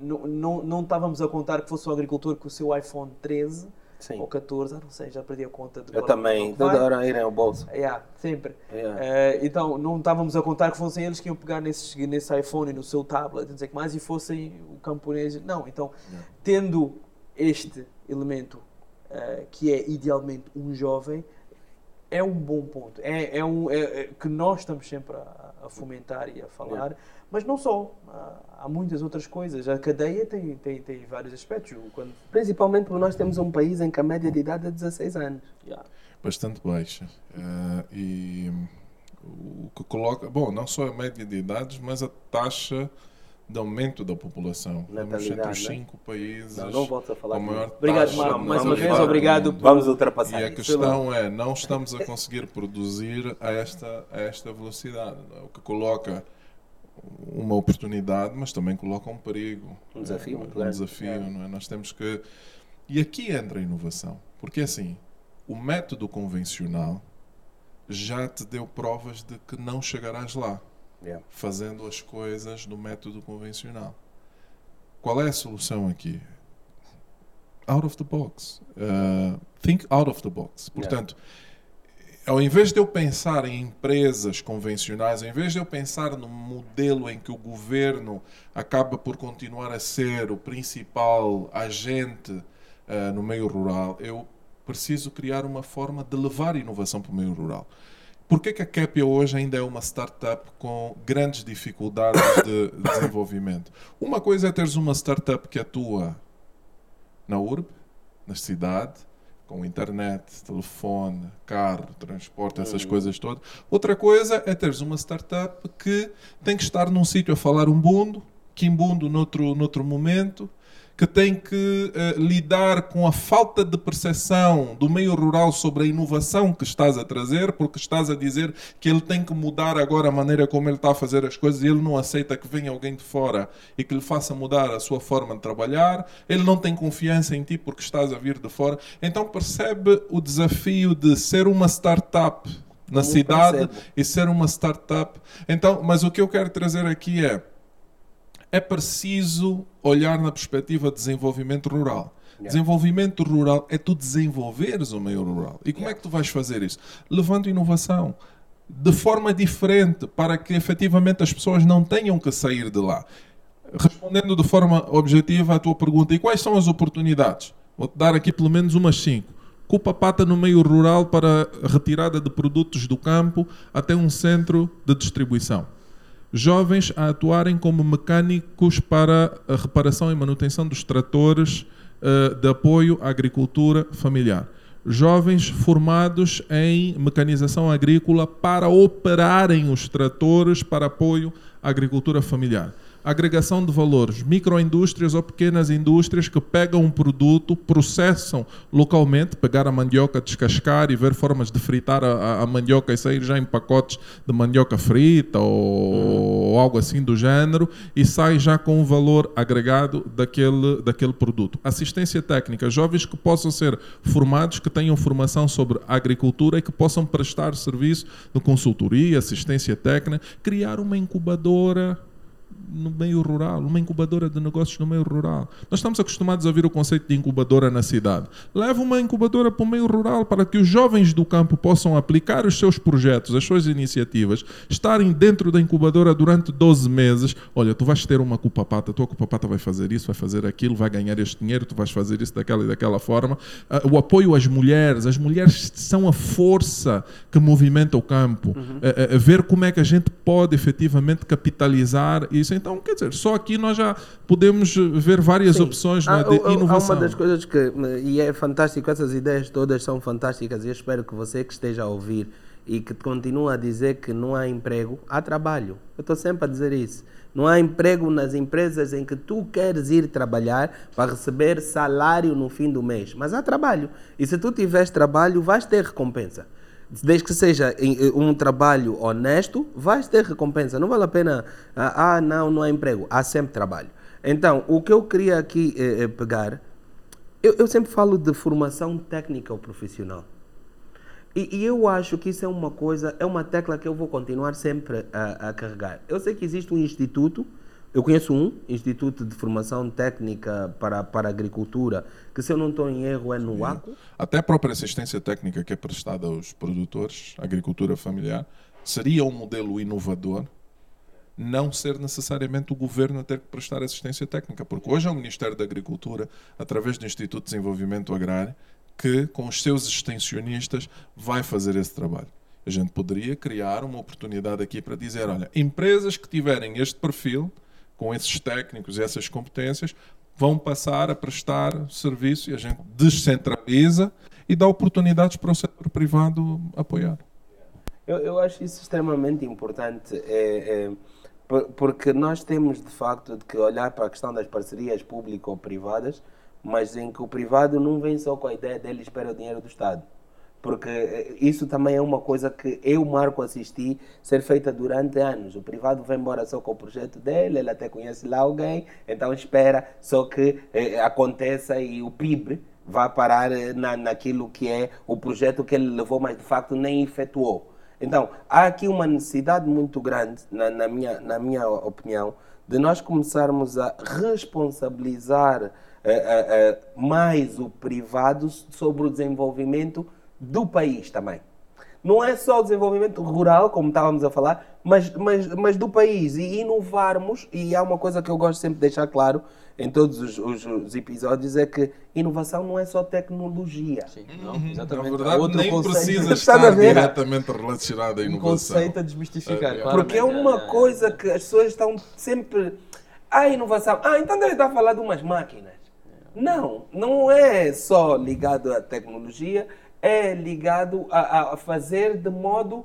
não, não, não estávamos a contar que fosse o agricultor com o seu iPhone 13 Sim. ou 14, ah, não sei, já perdi a conta de Eu é também, toda hora irem ao bolso. Yeah, sempre. Yeah. Eh, então, não estávamos a contar que fossem eles que iam pegar nesse, nesse iPhone, no seu tablet, não sei que mais, e fossem o camponês. Não, então, tendo este elemento eh, que é idealmente um jovem, é um bom ponto. É, é um, é, é que nós estamos sempre a, a fomentar e a falar, mas não só. Há, há muitas outras coisas. A cadeia tem, tem, tem vários aspectos. Quando, Principalmente porque nós temos um país em que a média de idade é 16 anos. yeah. bastante baixa. Eh, e o que coloca, bom, não só a média de idades, mas a taxa de aumento da população. Estamos entre os né? cinco países Não, não volto a falar com a maior. Obrigado, Marco, mais uma vez, obrigado. Vamos ultrapassar E a questão é, não estamos a conseguir produzir a esta, a esta velocidade, é? o que coloca uma oportunidade, mas também coloca um perigo. Um desafio é, um grande. desafio, É. não é? Nós temos que... E aqui entra a inovação, porque assim, o método convencional já te deu provas de que não chegarás lá Yeah. fazendo as coisas do método convencional. Qual é a solução aqui? Out of the box. Uh, think out of the box. Portanto, ao invés de eu pensar em empresas convencionais, ao invés de eu pensar num modelo em que o governo acaba por continuar a ser o principal agente uh, no meio rural, eu preciso criar uma forma de levar inovação para o meio rural. Por que, que a Capia hoje ainda é uma startup com grandes dificuldades de [coughs] desenvolvimento? Uma coisa é teres uma startup que atua na urbe, na cidade, com internet, telefone, carro, transporte, essas uhum. coisas todas. Outra coisa é teres uma startup que tem que estar num sítio a falar um bundo, quimbundo noutro, noutro momento, que tem que uh, lidar com a falta de percepção do meio rural sobre a inovação que estás a trazer, porque estás a dizer que ele tem que mudar agora a maneira como ele está a fazer as coisas e ele não aceita que venha alguém de fora e que lhe faça mudar a sua forma de trabalhar, ele não tem confiança em ti porque estás a vir de fora. Então percebe o desafio de ser uma startup na Como cidade percebo. e ser uma startup. Então, mas o que eu quero trazer aqui é é preciso olhar na perspectiva de desenvolvimento rural. Yeah. Desenvolvimento rural é tu desenvolveres o meio rural. E como yeah. é que tu vais fazer isso? Levando inovação de forma diferente para que efetivamente as pessoas não tenham que sair de lá. Respondendo de forma objetiva à tua pergunta, e quais são as oportunidades? Vou-te dar aqui pelo menos umas cinco. Cupa pata no meio rural para retirada de produtos do campo até um centro de distribuição jovens a atuarem como mecânicos para a reparação e manutenção dos tratores uh, de apoio à agricultura familiar. Jovens formados em mecanização agrícola para operarem os tratores para apoio à agricultura familiar agregação de valores, microindústrias ou pequenas indústrias que pegam um produto, processam localmente, pegar a mandioca, descascar e ver formas de fritar a, a mandioca e sair já em pacotes de mandioca frita ou, ou, algo assim do género e sai já com o valor agregado daquele, daquele produto. Assistência técnica, jovens que possam ser formados, que tenham formação sobre agricultura e que possam prestar serviço de consultoria, assistência técnica, criar uma incubadora no meio rural, uma incubadora de negócios no meio rural. Nós estamos acostumados a ouvir o conceito de incubadora na cidade. Leva uma incubadora para o meio rural para que os jovens do campo possam aplicar os seus projetos, as suas iniciativas, estarem dentro da incubadora durante 12 meses. Olha, tu vais ter uma culpa-pata, a tua culpa-pata vai fazer isso, vai fazer aquilo, vai ganhar este dinheiro, tu vais fazer isso daquela e daquela forma. Ah, o apoio às mulheres, as mulheres são a força que movimenta o campo. Uhum. A, a, a ver como é que a gente pode efetivamente capitalizar isso então, quer dizer, só aqui nós já podemos ver várias Sim. opções né, de há, inovação. Há uma das coisas que, e é fantástico, essas ideias todas são fantásticas e eu espero que você que esteja a ouvir e que continua a dizer que não há emprego, há trabalho. Eu estou sempre a dizer isso. Não há emprego nas empresas em que tu queres ir trabalhar para receber salário no fim do mês, mas há trabalho. E se tu tiveres trabalho, vais ter recompensa desde que seja eh, um trabalho honesto, vais ter recompensa. Não vale a pena, ah, ah, não, não há emprego. Há sempre trabalho. Então, o que eu queria aqui eh, eh, pegar, eu, eu, sempre falo de formação técnica ou profissional. E, e, eu acho que isso é uma coisa, é uma tecla que eu vou continuar sempre a, a carregar. Eu sei que existe um instituto eu conheço um Instituto de Formação Técnica para, para a Agricultura, que se eu não estou em erro é no ACO. Até a própria assistência técnica que é prestada aos produtores, agricultura familiar, seria um modelo inovador não ser necessariamente o governo a ter que prestar assistência técnica, porque hoje é o Ministério da Agricultura, através do Instituto de Desenvolvimento Agrário, que com os seus extensionistas vai fazer esse trabalho. A gente poderia criar uma oportunidade aqui para dizer, olha, empresas que tiverem este perfil, com esses técnicos e essas competências, vão passar a prestar serviço e a gente descentraliza e dá oportunidades para o setor privado apoiar. Eu, eu acho isso extremamente importante, é, é, porque nós temos de facto de que olhar para a questão das parcerias público-privadas, mas em que o privado não vem só com a ideia dele espera o dinheiro do Estado porque eh, isso também é uma coisa que eu, Marco, assisti ser feita durante anos. O privado vai embora só com o projeto dele, ele até conhece lá alguém, então espera só que eh, aconteça e o PIB vá parar eh, na, naquilo que é o projeto que ele levou, mas de facto nem efetuou. Então, há aqui uma necessidade muito grande, na, na minha, na minha opinião, de nós começarmos a responsabilizar uh, uh, uh, mais o privado sobre o desenvolvimento do país também. Não é só o desenvolvimento rural, como estávamos a falar, mas, mas, mas do país. E inovarmos, e há uma coisa que eu gosto sempre de deixar claro em todos os, os, os episódios, é que inovação não é só tecnologia. Sim, não, uhum. exatamente. Na verdade, Outro nem conceito. precisa estar diretamente relacionado à inovação. Um conceito a desmistificar, é, Porque é uma coisa que as pessoas estão sempre... Ah, inovação. Ah, então deve estar a falar de umas máquinas. Não, não é só ligado à tecnologia, é ligado a, a fazer de modo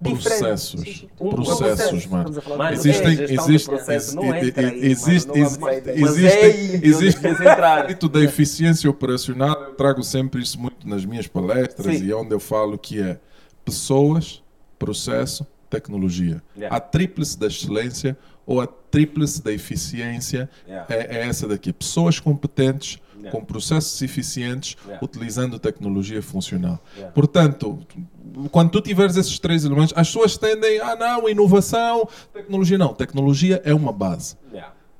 processos, um processos, mano. Existem, existe, existe, existe, existe o da eficiência operacional. Eu trago sempre isso muito nas minhas palestras e onde eu falo que é pessoas, processo, tecnologia. A tríplice da excelência ou a tríplice da eficiência é, é essa daqui. Pessoas competentes yeah. com processos eficientes, yeah. utilizando tecnologia funcional. Yeah. Portanto, quando tu tiveres esses três elementos, as pessoas tendem, ah não, inovação, tecnologia. Não, tecnologia é uma base.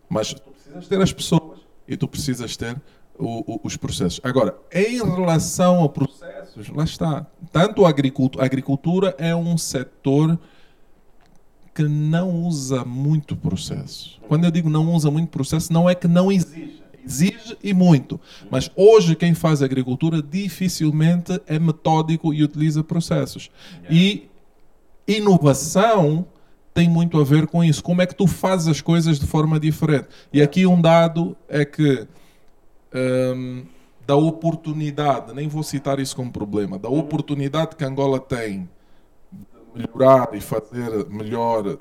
Mas tu precisas ter as pessoas e tu precisas ter o, o, os processos. Agora, em relação a processos, lá está. Tanto a agricultura, a agricultura é um setor que não usa muito processo. Quando eu digo não usa muito processo, não é que não exige exige e muito. Mas hoje quem faz agricultura dificilmente é metódico e utiliza processos. E inovação tem muito a ver com isso. Como é que tu fazes as coisas de forma diferente? E aqui um dado é que um, da oportunidade, nem vou citar isso como problema, da oportunidade que Angola tem de melhorar e fazer melhor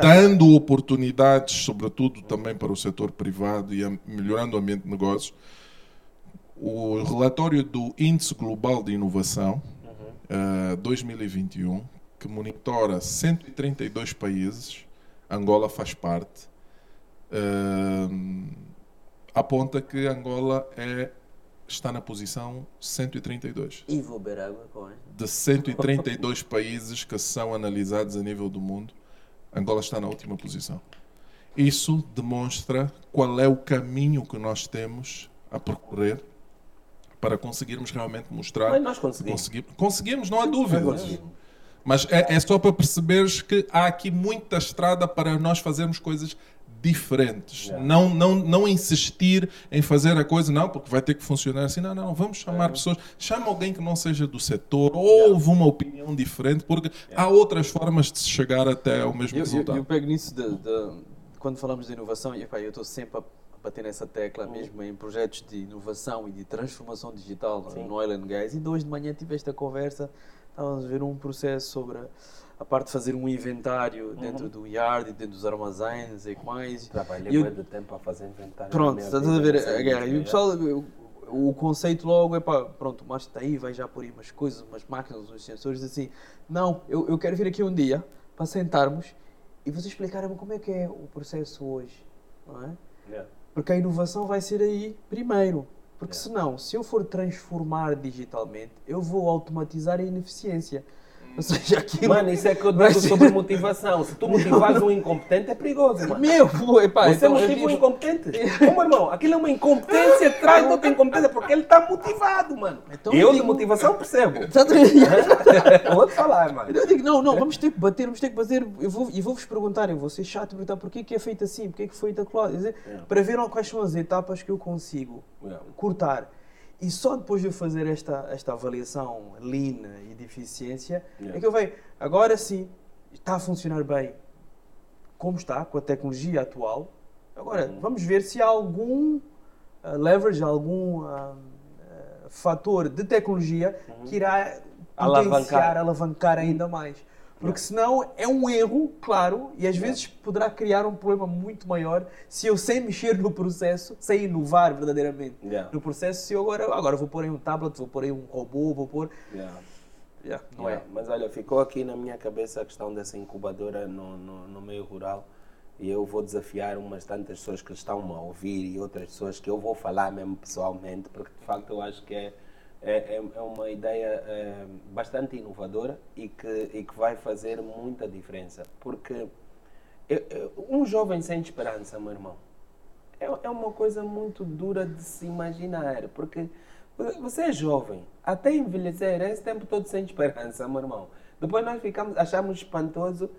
dando oportunidades, sobretudo também para o setor privado e melhorando o ambiente de negócios. O relatório do Índice Global de Inovação uhum. uh, 2021, que monitora 132 países, Angola faz parte, uh, aponta que Angola é está na posição 132. E vou beber água com De 132 países que são analisados a nível do mundo, Angola está na última posição. Isso demonstra qual é o caminho que nós temos a percorrer para conseguirmos realmente mostrar. Mas nós conseguimos. conseguimos, não há dúvida. Mas é, é só para perceberes que há aqui muita estrada para nós fazermos coisas diferentes. Yeah. Não, não, não insistir em fazer a coisa, não, porque vai ter que funcionar assim. Não, não, vamos chamar yeah. pessoas. Chama alguém que não seja do setor, yeah. houve uma opinião diferente, porque há outras formas de se chegar até ao mesmo eu, resultado. Eu, eu pego nisso de, de, quando falamos de inovação, e, epá, eu estou sempre a bater nessa tecla uhum. mesmo em projetos de inovação e de transformação digital Sim. no oil and gas. E de hoje de manhã tive esta conversa, estávamos a ver um processo sobre a parte de fazer um inventário uhum. dentro do yard e dentro dos armazéns e mais. Trabalhei muito tempo a fazer inventário. Pronto, estás a ver a guerra. E o pessoal, o conceito logo é pá, pronto, mas está aí, vai já por aí umas coisas, umas máquinas, uns sensores, assim. Não, eu, eu quero vir aqui um dia para sentarmos e vocês explicarem-me como é que é o processo hoje, não é? Yeah. Porque a inovação vai ser aí primeiro. Porque yeah. senão, se eu for transformar digitalmente, eu vou automatizar a ineficiência. Ou seja, aquilo... Mano, isso é que eu digo sobre motivação. Se tu motivas um incompetente, é perigoso, mano. Meu, epá, Você então, motiva um incompetente. Como, irmão, aquilo é uma incompetência traz outra incompetência porque ele está motivado, mano. Então, eu, eu digo... de motivação, percebo. [laughs] [laughs] vou te falar, mano. Eu digo, não, não, vamos ter que bater, vamos ter que bater. Eu vou, e vou-vos perguntar, eu vou ser chato perguntar porquê que é feito assim, porquê que foi daquilo. Yeah. Para ver quais são as etapas que eu consigo yeah. cortar. E só depois de eu fazer esta, esta avaliação lean e de eficiência yeah. é que eu vejo, agora sim, está a funcionar bem como está, com a tecnologia atual. Agora, uhum. vamos ver se há algum uh, leverage, algum uh, uh, fator de tecnologia uhum. que irá alavancar. alavancar ainda mais. Porque senão é um erro, claro, e às vezes poderá criar um problema muito maior se eu sem mexer no processo, sem inovar verdadeiramente yeah. no processo, se eu agora, agora vou pôr em um tablet, vou pôr em um robô, vou pôr... Yeah. Yeah, não é. Mas olha, ficou aqui na minha cabeça a questão dessa incubadora no, no, no meio rural e eu vou desafiar umas tantas pessoas que estão a ouvir e outras pessoas que eu vou falar mesmo pessoalmente, porque de facto eu acho que é é, é, é uma ideia é, bastante inovadora e que, e que vai fazer muita diferença. Porque um jovem sem esperança, meu irmão, é, é uma coisa muito dura de se imaginar. Porque você é jovem, até envelhecer, é esse tempo todo sem esperança, meu irmão. Depois nós ficamos, achamos espantoso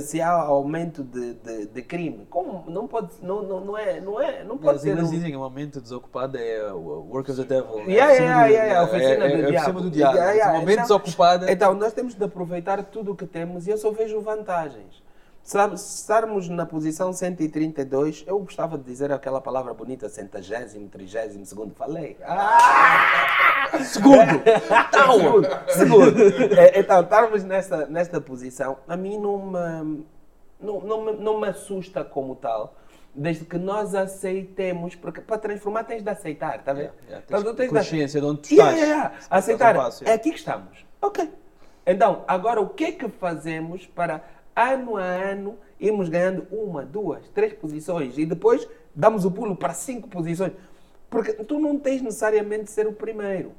se há aumento de, de, de, crime. Como? Não pode, não, não, não é, não é, não pode As ser. Eles um... dizem que o aumento desocupado é o work of the devil. Yeah, yeah, yeah, yeah, a oficina é, do é, diabo. do diabo. Yeah, yeah. O momento então, desocupado. Então, nós temos de aproveitar tudo o que temos e eu só vejo vantagens. Estarmos na posição 132, eu gostava de dizer aquela palavra bonita, centagésimo, trigésimo, segundo, falei. Ah! Segundo! Então, segundo! segundo. É, então, estarmos nesta, nesta posição, a mim não me, não, não, me, não me assusta como tal, desde que nós aceitemos, porque para transformar tens de aceitar, está a ver? Yeah, yeah, tens, tens consciência de, de onde tu estás. Yeah, yeah, Aceitar, é aqui que estamos. Ok. Então, agora o que é que fazemos para ano a ano, irmos ganhando uma, duas, três posições e depois damos o pulo para cinco posições. Porque tu não tens necessariamente de ser o primeiro.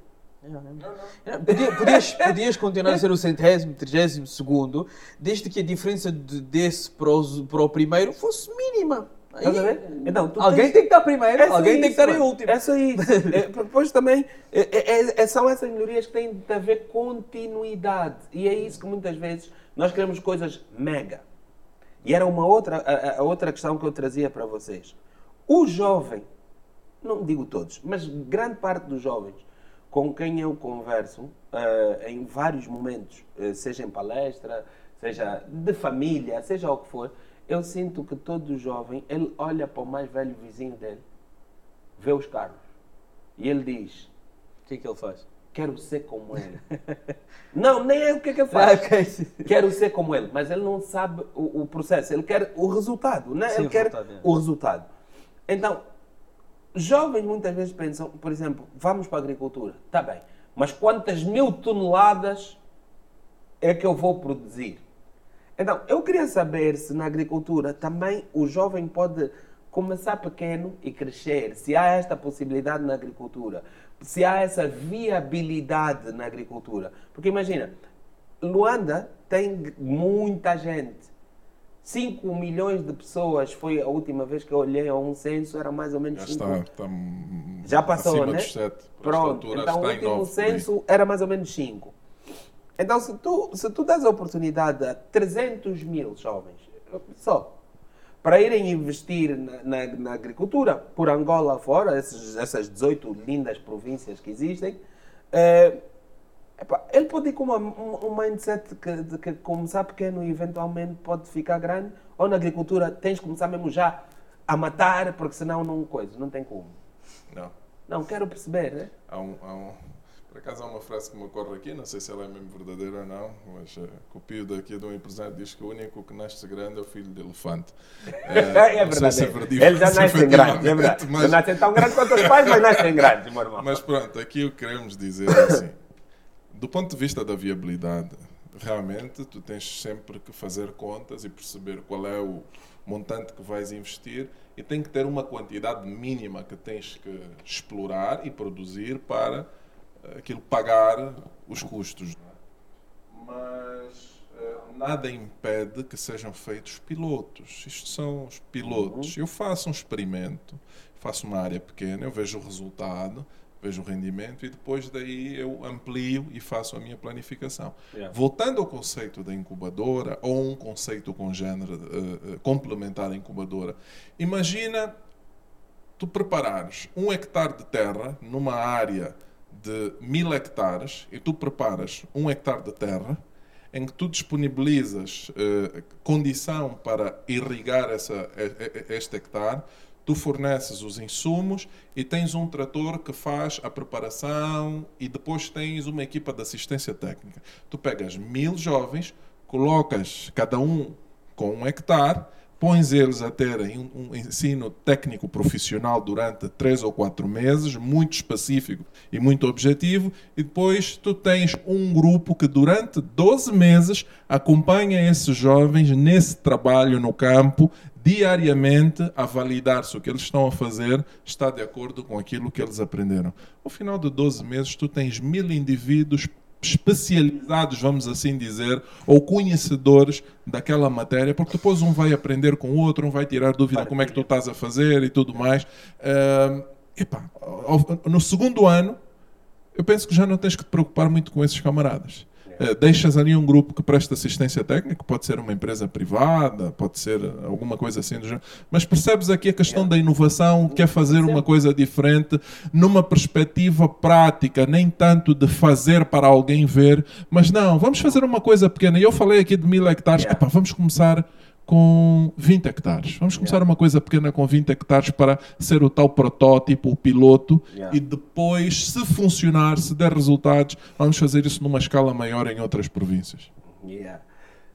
Podias, podias continuar a ser o centésimo, trigésimo segundo, desde que a diferença de, desse para o, para o primeiro fosse mínima. Aí, então, alguém tens... tem que estar primeiro, é alguém isso, tem que estar em último. É só isso. [laughs] é, depois também é, é, é, são essas melhorias que têm de haver continuidade. E é isso que muitas vezes nós queremos coisas mega. E era uma outra, a, a outra questão que eu trazia para vocês. O jovem, não digo todos, mas grande parte dos jovens com quem eu converso uh, em vários momentos, uh, seja em palestra, seja de família, seja o que for, eu sinto que todo jovem, ele olha para o mais velho vizinho dele, vê os carros, e ele diz... O que é que ele faz? Quero ser como ele. [laughs] não, nem é o que é que ele faz. Ah, okay. Quero ser como ele, mas ele não sabe o, o processo, ele quer o resultado, né? Sim, ele quer resultado, é. o resultado. Então, jovens muitas vezes pensam, por exemplo, vamos para a agricultura, está bem, mas quantas mil toneladas é que eu vou produzir? Então, eu queria saber se na agricultura também o jovem pode começar pequeno e crescer, se há esta possibilidade na agricultura se há essa viabilidade na agricultura. Porque imagina, Luanda tem muita gente. 5 milhões de pessoas foi a última vez que eu olhei a um censo, era mais ou menos Já cinco. está, está Já passou, né? Dos sete, Pronto, então o último censo era mais ou menos 5. Então, se tu, se tu das a oportunidade a 300 mil jovens, só, para irem investir na, na, na agricultura, por Angola fora, esses, essas 18 lindas províncias que existem, é, epa, ele pode ir com uma, um, um mindset que, de que começar pequeno e eventualmente pode ficar grande, ou na agricultura tens que começar mesmo já a matar, porque senão não coisa, não tem como. Não. Não, quero perceber, né? Há um, há um por acaso há uma frase que me ocorre aqui, não sei se ela é mesmo verdadeira ou não, mas uh, copio daqui de um empresário diz que o único que nasce grande é o filho de elefante. Uh, [laughs] é verdade. Se é verdade. Ele já nasce grande, é verdade. Mas... Nascem tão grande quanto os pais, mas nascem grandes, meu irmão. Mas pronto, aqui o que queremos dizer é assim, do ponto de vista da viabilidade, realmente tu tens sempre que fazer contas e perceber qual é o montante que vais investir e tem que ter uma quantidade mínima que tens que explorar e produzir para aquilo pagar os custos. É? Mas uh, nada impede que sejam feitos pilotos. Isto são os pilotos. Uhum. Eu faço um experimento, faço uma área pequena, eu vejo o resultado, vejo o rendimento e depois daí eu amplio e faço a minha planificação. Yeah. Voltando ao conceito da incubadora ou um conceito com género uh, complementar à incubadora, imagina tu preparares um hectare de terra numa área de mil hectares e tu preparas um hectare de terra em que tu disponibilizas eh, condição para irrigar essa, este hectare, tu forneces os insumos e tens um trator que faz a preparação e depois tens uma equipa de assistência técnica. Tu pegas mil jovens, colocas cada um com um hectare, pões eles a terem um, ensino técnico profissional durante três ou quatro meses, muito específico e muito objetivo, e depois tu tens um grupo que durante 12 meses acompanha esses jovens nesse trabalho no campo, diariamente a validar se o que eles estão a fazer está de acordo com aquilo que eles aprenderam. Ao final de 12 meses, tu tens mil indivíduos especializados, vamos assim dizer, ou conhecedores daquela matéria, porque depois um vai aprender com o outro, um vai tirar dúvida como é que tu estás a fazer e tudo mais. Uh, epa, no segundo ano, eu penso que já não tens que te preocupar muito com esses camaradas. Eh, deixas ali um grupo que presta assistência técnica, pode ser uma empresa privada, pode ser alguma coisa assim do género, mas percebes aqui a questão da inovação, quer fazer uma coisa diferente, numa perspectiva prática, nem tanto de fazer para alguém ver, mas não, vamos fazer uma coisa pequena. E eu falei aqui de mil hectares, vamos começar com 20 hectares. Vamos começar yeah. uma coisa pequena com 20 hectares para ser o tal protótipo, o piloto, yeah. e depois, se funcionar, se der resultados, vamos fazer isso numa escala maior em outras províncias. Yeah.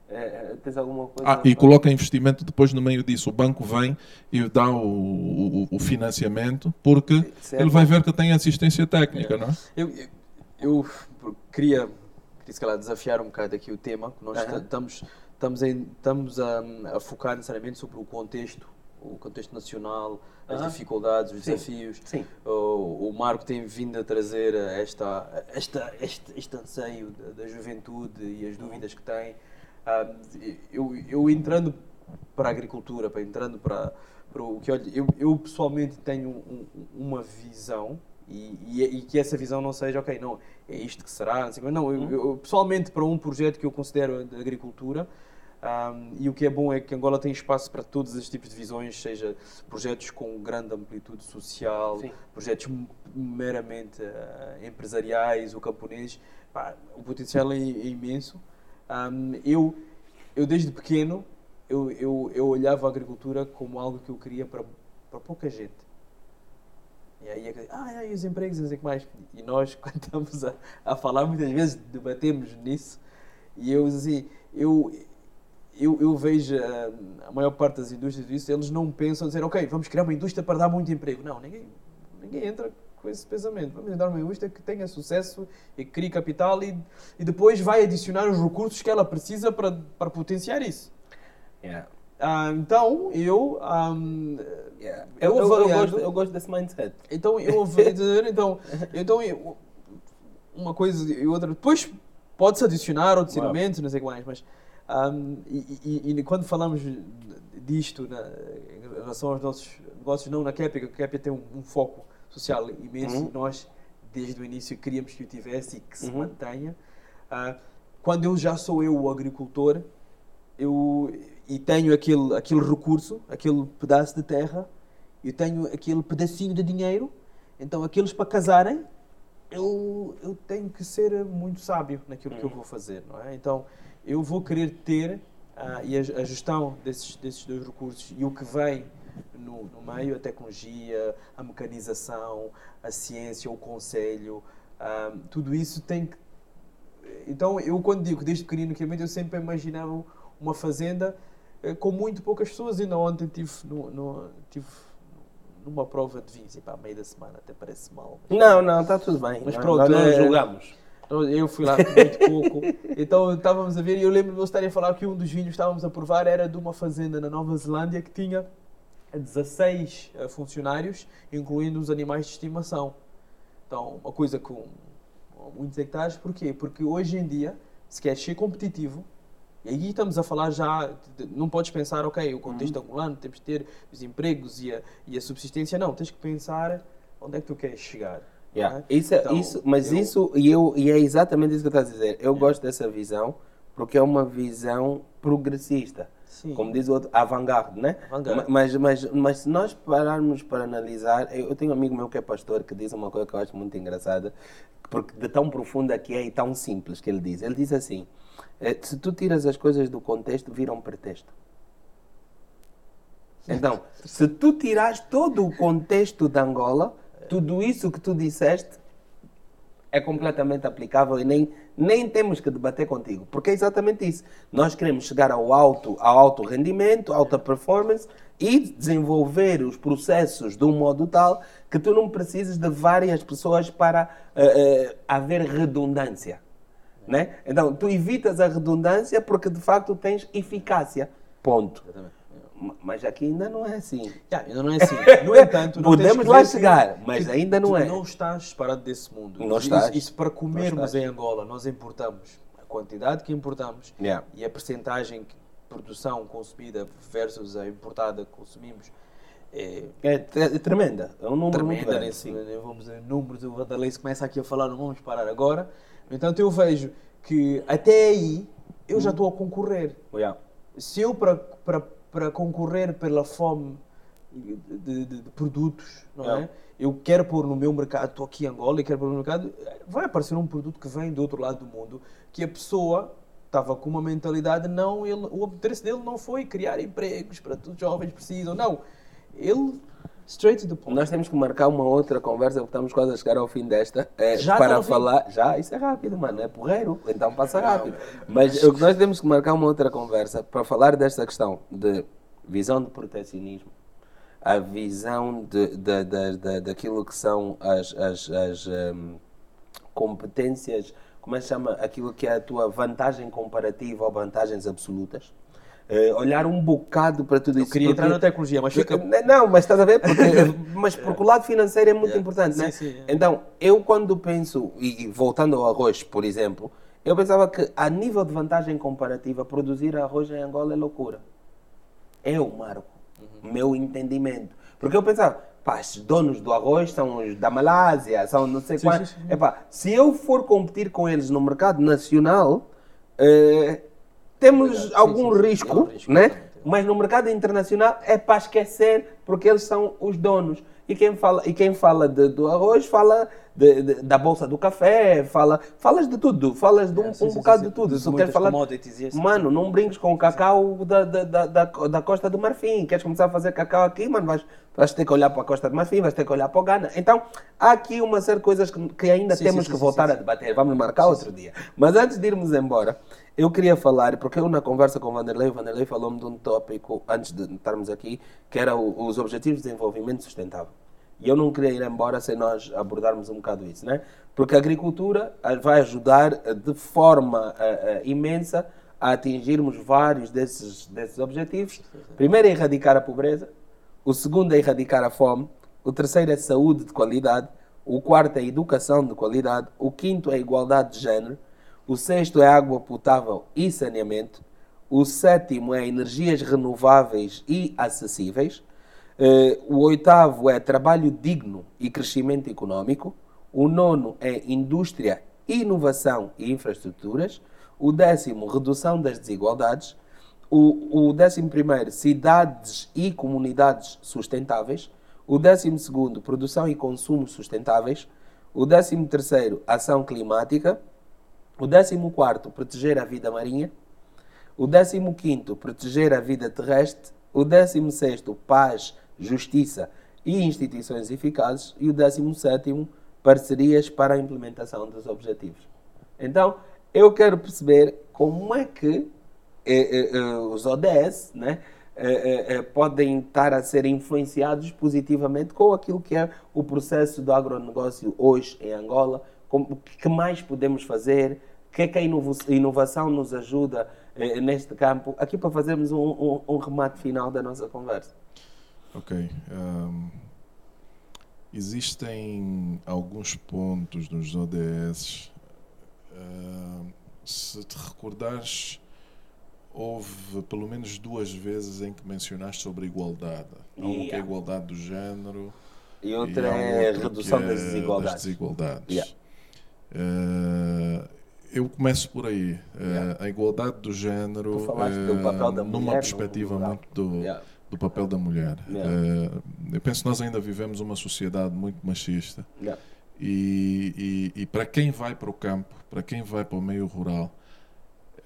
É, tens alguma coisa? Ah, e coloca investimento depois no meio disso. O banco vem e dá o, o, o financiamento porque certo. ele vai ver que tem assistência técnica, não é? Eu, eu, eu queria, queria se calhar, desafiar um bocado aqui o tema. Nós uh -huh. estamos estamos, em, estamos a, a, focar necessariamente sobre o contexto, o contexto nacional, as dificuldades, os Sim. desafios. Sim. O, o, Marco tem vindo a trazer esta, esta, este, este anseio da, da juventude e as dúvidas que tem. Uh, eu, eu entrando para a agricultura, para entrando para, para o que eu, eu pessoalmente tenho um, uma visão e, e, e, que essa visão não seja, ok, não, é isto que será, não, sei, não eu, eu, pessoalmente para um projeto que eu considero de agricultura, um, e o que é bom é que Angola tem espaço para todos os tipos de visões, seja projetos com grande amplitude social, Sim. projetos meramente uh, empresariais ou camponeses. Pá, o potencial é, é imenso. Um, eu, eu, desde pequeno, eu, eu, eu olhava a agricultura como algo que eu queria para, para pouca gente. E aí, é ah, e os empregos, não sei o que mais. E nós, [laughs] quando estamos a, a falar, muitas vezes debatemos nisso. E eu, assim, eu, eu, eu vejo uh, a maior parte das indústrias disso, eles não pensam dizer, ok, vamos criar uma indústria para dar muito emprego. Não, ninguém, ninguém entra com esse pensamento. Vamos dar uma indústria que tenha sucesso e crie capital e, e depois vai adicionar os recursos que ela precisa para, para potenciar isso. Yeah. Uh, então, eu. Um, yeah. eu, eu, eu, gosto, eu gosto desse mindset. Então, eu então, então eu, uma coisa e outra. Depois pode-se adicionar outros wow. elementos, não sei o que mais, mas um, e, e, e, quando falamos disto na, em relação aos nossos negócios, não na Capia, porque a Capia tem um, um, foco social imenso uhum. e nós, desde o início, queríamos que o tivesse e que se uhum. mantenha. Uh, quando eu já sou eu o agricultor eu, e tenho aquele, aquele recurso, aquele pedaço de terra, eu tenho aquele pedacinho de dinheiro, então aqueles para casarem, eu, eu tenho que ser muito sábio naquilo uhum. que eu uhum. vou fazer, não é? Então, eu vou querer ter uh, e a, a, gestão desses, desses dois recursos e o que vem no, no, meio, a tecnologia, a mecanização, a ciência, o conselho, uh, tudo isso tem que. Então, eu quando digo desde pequenino, eu sempre imaginava uma fazenda uh, com muito poucas pessoas. Ainda ontem tive, no, no, tive numa prova de vinhos, e para meio da semana até parece mal. Mas, não, não, está tudo bem. Mas pronto, nós não é, julgamos. Eu fui lá muito pouco. Então estávamos a ver e eu lembro de vocês estarem a falar que um dos vinhos que estávamos a provar era de uma fazenda na Nova Zelândia que tinha 16 eh, funcionários, incluindo os animais de estimação. Então, uma coisa com muitos hectares, porquê? Porque hoje em dia, se quer ser competitivo, e aí estamos a falar já, não podes pensar, ok, o contexto uhum. angolano, temos que ter os empregos e a, e a subsistência, não, tens que pensar onde é que tu queres chegar. Yeah. É? Isso, então, isso, mas eu... isso, e, eu, e é exatamente isso que eu estou a dizer. Eu yeah. gosto dessa visão porque é uma visão progressista. Sim. Como diz o outro, avant-garde, né? Avant mas, mas, mas se nós pararmos para analisar, eu, eu tenho um amigo meu que é pastor que diz uma coisa que eu acho muito engraçada, porque de tão profunda que é e tão simples que ele diz. Ele diz assim: eh, se tu tiras as coisas do contexto, viram pretexto. Então, se tu tiras todo o contexto da Angola, tudo isso que tu disseste é completamente aplicável e nem, nem temos que debater contigo, porque é exatamente isso. Nós queremos chegar ao alto, ao alto rendimento, alta performance e desenvolver os processos de um modo tal que tu não precises de várias pessoas para uh, uh, haver redundância. Né? Então, tu evitas a redundância porque de facto tens eficácia. Ponto. Exatamente. Mas aqui ainda não é assim. Yeah, [laughs] ainda não é assim. [laughs] No entanto, podemos lá chegar, mas ainda não é. Não estás separado desse mundo. Não estás. Isso, para comermos em Angola, nós importamos a quantidade que importamos yeah. e a percentagem de produção consumida versus a importada que consumimos. É, é, é tremenda. É um número tremenda, muito grande. Nesse, vamos dizer, números, o Vadalei começa aqui a falar, não vamos parar agora. No entanto, eu vejo que até aí eu já hum. estou a concorrer. Yeah. Se eu, para, para, concorrer pela fome de, de, de produtos, não yeah. é? Eu quero pôr no meu mercado, estou aqui em Angola e quero pôr no meu mercado, vai aparecer um produto que vem do outro lado do mundo, que a pessoa estava com uma mentalidade, não, ele, o interesse dele não foi criar empregos para todos os jovens precisam, não. Ele Straight to the point. Nós temos que marcar uma outra conversa, porque estamos quase a chegar ao fim desta. É, já para falar. Fim? Já, isso é rápido, mano. É porreiro, então passa rápido. Mas o que nós temos que marcar uma outra conversa para falar desta questão de visão de protecionismo, a visão de, de, de, de daquilo que são as, as, as um, competências, como é que chama? Aquilo que é a tua vantagem comparativa ou vantagens absolutas Uh, olhar um bocado para tudo eu isso. Eu queria porque... entrar na tecnologia, mas fica... Não, mas estás a ver? Porque, [laughs] mas porque o lado financeiro é muito yeah. importante, sim, né? Sim, yeah. Então, eu quando penso, e voltando ao arroz, por exemplo, eu pensava que a nível de vantagem comparativa, produzir arroz em Angola é loucura. É o marco, uhum. meu entendimento. Porque eu pensava, pá, os donos do arroz são os da Malásia, são não sei quantos. se eu for competir com eles no mercado nacional, uh, temos algum sim, risco, risco, né? mas no mercado internacional é para esquecer, porque eles são os donos. E quem fala, e quem fala de, do arroz fala de, de, da bolsa do café, fala, falas de tudo, falas de um, é, sim, um bocado de tudo. Se queres falar, assim. mano, não brinques com o cacau da, da, da, da, Costa do Marfim. Queres começar a fazer cacau aqui, mano, vais, vais ter que olhar para a Costa do Marfim, vais ter que olhar para o Ghana. Então, há aqui uma série de coisas que, que ainda temos que voltar a debater. Vamos marcar outro dia. Mas antes de irmos embora, eu queria falar, porque eu na conversa com o Vanderlei, o Vanderlei falou-me de um tópico, antes de estarmos aqui, que era o, os Objetivos de Desenvolvimento Sustentável. E eu não queria ir embora sem nós abordarmos um bocado isso, né? Porque a agricultura eh, vai ajudar eh, de forma uh, uh, imensa a atingirmos vários desses, desses objetivos. Primeiro é erradicar a pobreza, o segundo é erradicar a fome, o terceiro é saúde de qualidade, o quarto é educação de qualidade, o quinto é igualdade de género, o sexto é água potável e saneamento, o sétimo é energias renováveis e acessíveis, Uh, o oitavo é trabalho digno e crescimento econômico. O nono é indústria, inovação e infraestruturas. O décimo, redução das desigualdades. O, o décimo primeiro, cidades e comunidades sustentáveis. O décimo segundo, produção e consumo sustentáveis. O décimo terceiro, ação climática. O décimo quarto, proteger a vida marinha. O décimo quinto, proteger a vida terrestre. O décimo sexto, paz justiça e instituições eficazes, e o 17, parcerias para a implementação dos objetivos. Então, eu quero perceber como é que eh, eh, eh os ODS né, eh, eh, podem estar a ser influenciados positivamente com aquilo que é o processo do agronegócio hoje em Angola, o que mais podemos fazer, que é que a inovação nos ajuda eh, neste campo, aqui para fazermos um, um, um remate final da nossa conversa. Ok. Um, existem alguns pontos nos ODS. Uh, se te recordares, houve pelo menos duas vezes em que mencionaste sobre igualdade. Uma que é a igualdade do género. E outra e é a redução das desigualdades. Das desigualdades. Yeah. Uh, eu começo por aí. Uh, yeah. A igualdade do género. Mulher. Numa perspectiva muito do, do papel da mulher. Yeah. Uh, eu penso que nós ainda vivemos uma sociedade muito machista. Yeah. E, e, e, para quem vai para o campo, para quem vai para o meio rural,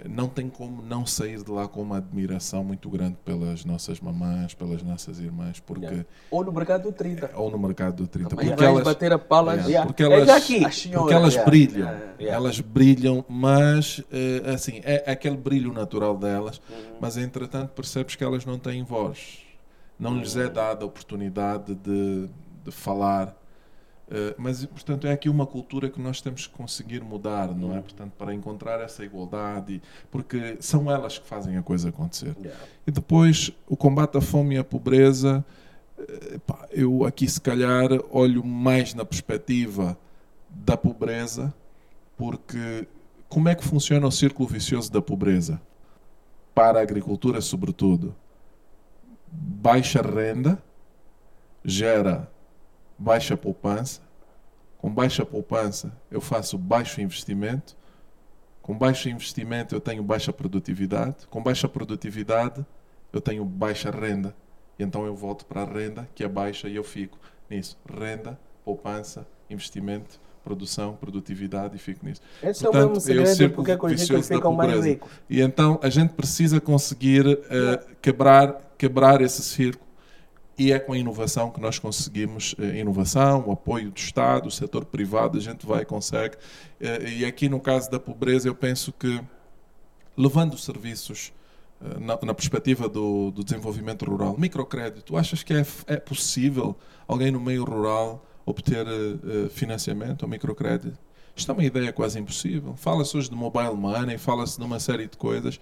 não tem como não sair de lá com uma admiração muito grande pelas nossas mamães, pelas nossas irmãs, porque Yeah. Ou no mercado do 30. ou no mercado do 30, Amanhã porque elas, bater a pala. Yeah, Yeah. porque É elas, senhoras. porque elas brilham, elas brilham, mas eh, assim é aquele brilho natural delas, Uhum. mas entretanto percebes que elas não têm voz, não lhes é dada a oportunidade de, de falar. Eh, mas portanto é aqui uma cultura que nós temos que conseguir mudar, não é? Portanto para encontrar essa igualdade, porque são elas que fazem a coisa acontecer. Yeah. E depois o combate à fome e à pobreza, eh, pá, eu aqui se calhar olho mais na perspectiva da pobreza, porque como é que funciona o círculo vicioso da pobreza? Para a agricultura, sobretudo, baixa renda gera baixa poupança. Com baixa poupança, eu faço baixo investimento. Com baixo investimento, eu tenho baixa produtividade. Com baixa produtividade, eu tenho baixa renda. E então eu volto para a renda, que é baixa, e eu fico nisso. Renda, poupança, investimento, produção, produtividade, e fico nisso. Esse Portanto, é o é mesmo segredo círculo porque é que os ricos ficam mais ricos. E então a gente precisa conseguir eh, quebrar, quebrar esse círculo. E é com a inovação que nós conseguimos eh, inovação, o apoio do Estado, do setor privado, a gente vai e consegue. Eh, e aqui no caso da pobreza, eu penso que levando os serviços eh, na, na perspectiva do, do desenvolvimento rural, microcrédito, achas que é, é possível alguém no meio rural obter financiamento ou microcrédito? Isto é uma ideia quase impossível. Fala-se hoje de mobile money, fala-se de uma série de coisas.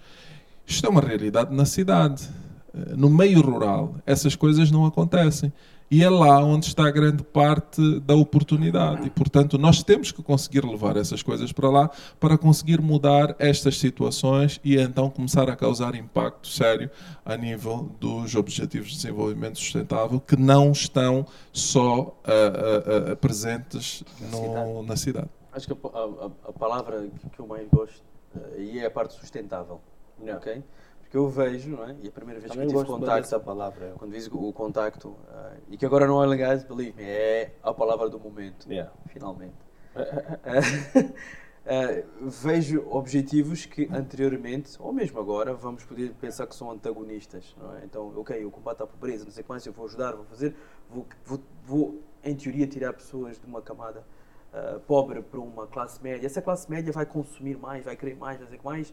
Isto é uma realidade na cidade. Eh, No meio rural, essas coisas não acontecem. E é lá onde está a grande parte da oportunidade. E, portanto, nós temos que conseguir levar essas coisas para lá para conseguir mudar estas situações e então começar a causar impacto sério a nível dos Objetivos de Desenvolvimento Sustentável que não estão só ah, ah, ah, presentes no- na cidade. Acho que a, a- a- palavra que- eu mais gosto e é a parte sustentável. Yeah. ok? Porque eu vejo, não é? E a primeira vez Também que eu tive contacto, dessa palavra. eu. quando diz o contacto, eh, e que agora não é legais, believe me, é a palavra do momento. Yeah. Finalmente. [laughs] Eh, vejo objetivos que anteriormente, ou mesmo agora, vamos poder pensar que são antagonistas. Não é? Então, ok, eu combato a pobreza, não sei quantos, eu vou ajudar, vou fazer, vou, vou, vou, em teoria, tirar pessoas de uma camada eh, pobre para uma classe média. Essa classe média vai consumir mais, vai querer mais, vai fazer mais,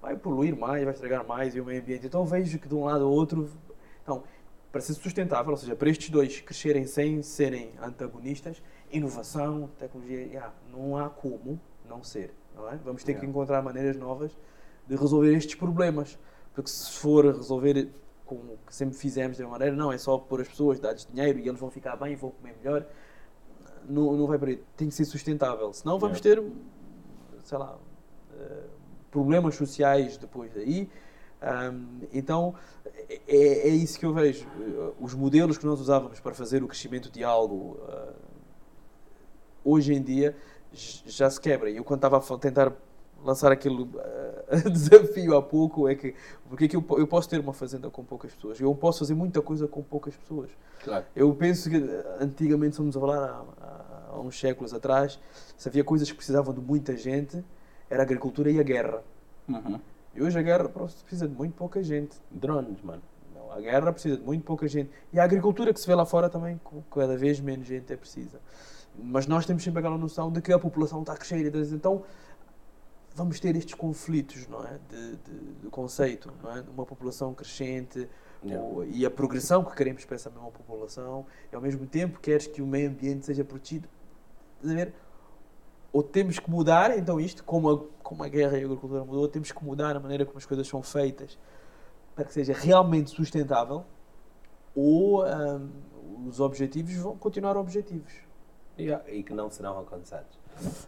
vai poluir mais, vai estragar mais e o meio ambiente. Então, vejo que de um lado ao outro. Então, para ser sustentável, ou seja, para estes dois crescerem sem serem antagonistas, inovação, tecnologia, yeah, não há como não ser. Não é? Vamos ter que Yeah. encontrar maneiras novas de resolver estes problemas. Porque se for resolver como que sempre fizemos de uma maneira, não, é só pôr as pessoas, dar-lhes dinheiro e eles vão ficar bem, vão comer melhor, não, não vai para aí. Tem que ser sustentável. Senão vamos ter, sei lá, eh, problemas sociais depois daí. Ahm, então é, é isso que eu vejo. Eh, Os modelos que nós usávamos para fazer o crescimento de algo ah, hoje em dia já se quebra. E eu quando estava a tentar lançar aquele ah, [laughs] desafio há pouco é que porque é que eu, eu posso ter uma fazenda com poucas pessoas? Eu posso fazer muita coisa com poucas pessoas. Claro. Eu penso que antigamente, se vamos a falar há, há- há uns séculos atrás, se havia coisas que precisavam de muita gente, era a agricultura e a guerra. Uhum. E hoje a guerra precisa de muito pouca gente. Drones, mano. Não, a guerra precisa de muito pouca gente. E a agricultura que se vê lá fora também, cada vez menos gente é precisa. Mas nós temos sempre aquela noção de que a população está a crescer. Então vamos ter estes conflitos, não é? De, de, de conceito, não é? Uma população crescente e a progressão que queremos para essa mesma população e ao mesmo tempo queres que o meio ambiente seja protegido. Estás a ver? Ou temos que mudar, então isto, como a, como a guerra e a agricultura mudou, temos que mudar a maneira como as coisas são feitas para que seja realmente sustentável ou ahm, os objetivos vão continuar objetivos. Yeah, E que não serão alcançados.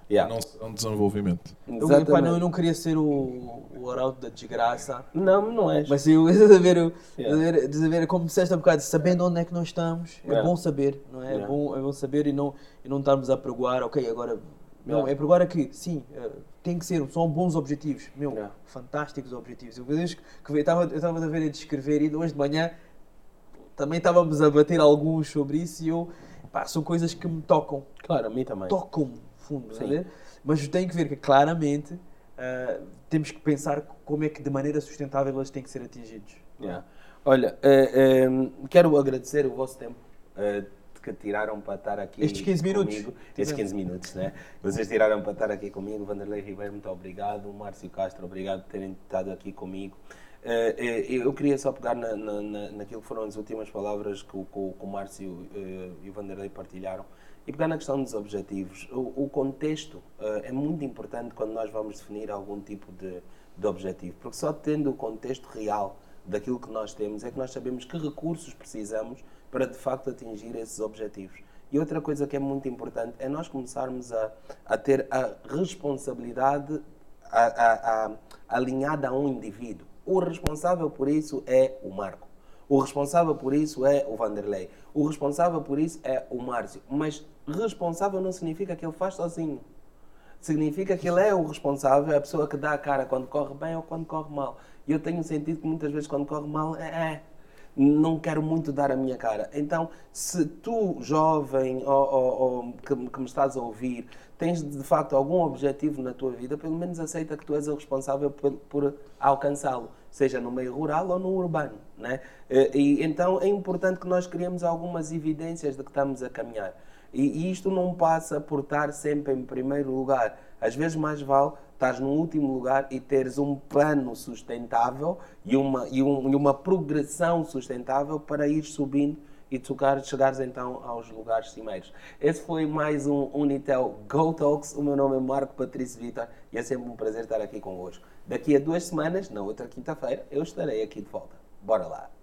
Yeah. Não será um desenvolvimento. Eu, não, eu não queria ser o, o arauto da desgraça, Não, não és. mas eu, [laughs] estás a ver, eu- Yeah. estás a ver, estás a ver, como disseste há bocado, sabendo onde é que nós estamos, é Yeah. bom saber, não é? É, bom, é bom saber e não, e não estarmos a pregoar, ok, agora. Não, é pregoar aqui, sim, eh, tem que ser, são bons objetivos, meu, fantásticos objetivos. Eu que que estava a ver a descrever e hoje de manhã também estávamos a bater alguns sobre isso e eu, pá, são coisas que me tocam Claro, a mim também. tocam fundo, Sim. né? mas tem que ver que claramente uh, temos que pensar como é que de maneira sustentável eles têm que ser atingidos. Yeah. Olha, uh, quero agradecer o vosso tempo que tiraram para estar aqui Estes 15 minutos. comigo. Estes 15 minutos, né? Vocês tiraram para estar aqui comigo. Vanderlei Ribeiro, muito obrigado. Márcio Castro, obrigado por terem estado aqui comigo. Uh, eu queria só pegar na, na, naquilo que foram as últimas palavras que o, que o Márcio uh, e o Vanderlei partilharam e pegar na questão dos objetivos. O, o contexto é muito importante quando nós vamos definir algum tipo de, de objetivo, porque só tendo o contexto real daquilo que nós temos é que nós sabemos que recursos precisamos para de facto atingir esses objetivos. E outra coisa que é muito importante é nós começarmos a, a ter a responsabilidade a, a, a, alinhada a um indivíduo. O responsável por isso é o Marco. O responsável por isso é o Vanderlei. O responsável por isso é o Márcio. Mas responsável não significa que ele faz sozinho. Significa que ele é o responsável, é a pessoa que dá a cara quando corre bem ou quando corre mal. E eu tenho sentido que muitas vezes quando corre mal, é, é não quero muito dar a minha cara. Então, se tu, jovem ou, ou, ou que, que, me estás a ouvir, tens de facto algum objetivo na tua vida, pelo menos aceita que tu és o responsável por, por alcançá-lo, seja no meio rural ou no urbano. Né? E, então é importante que nós criemos algumas evidências de que estamos a caminhar. E, e isto não passa por estar sempre em primeiro lugar. Às vezes mais vale estás no último lugar e teres um plano sustentável e uma, e, um, e uma progressão sustentável para ir subindo e tocar, chegares então aos lugares cimeiros. Esse foi mais um Unitel Go Talks. O meu nome é Marco Patrício Vitor e é sempre um prazer estar aqui convosco. Daqui a duas semanas, na outra quinta-feira, eu estarei aqui de volta. Bora lá!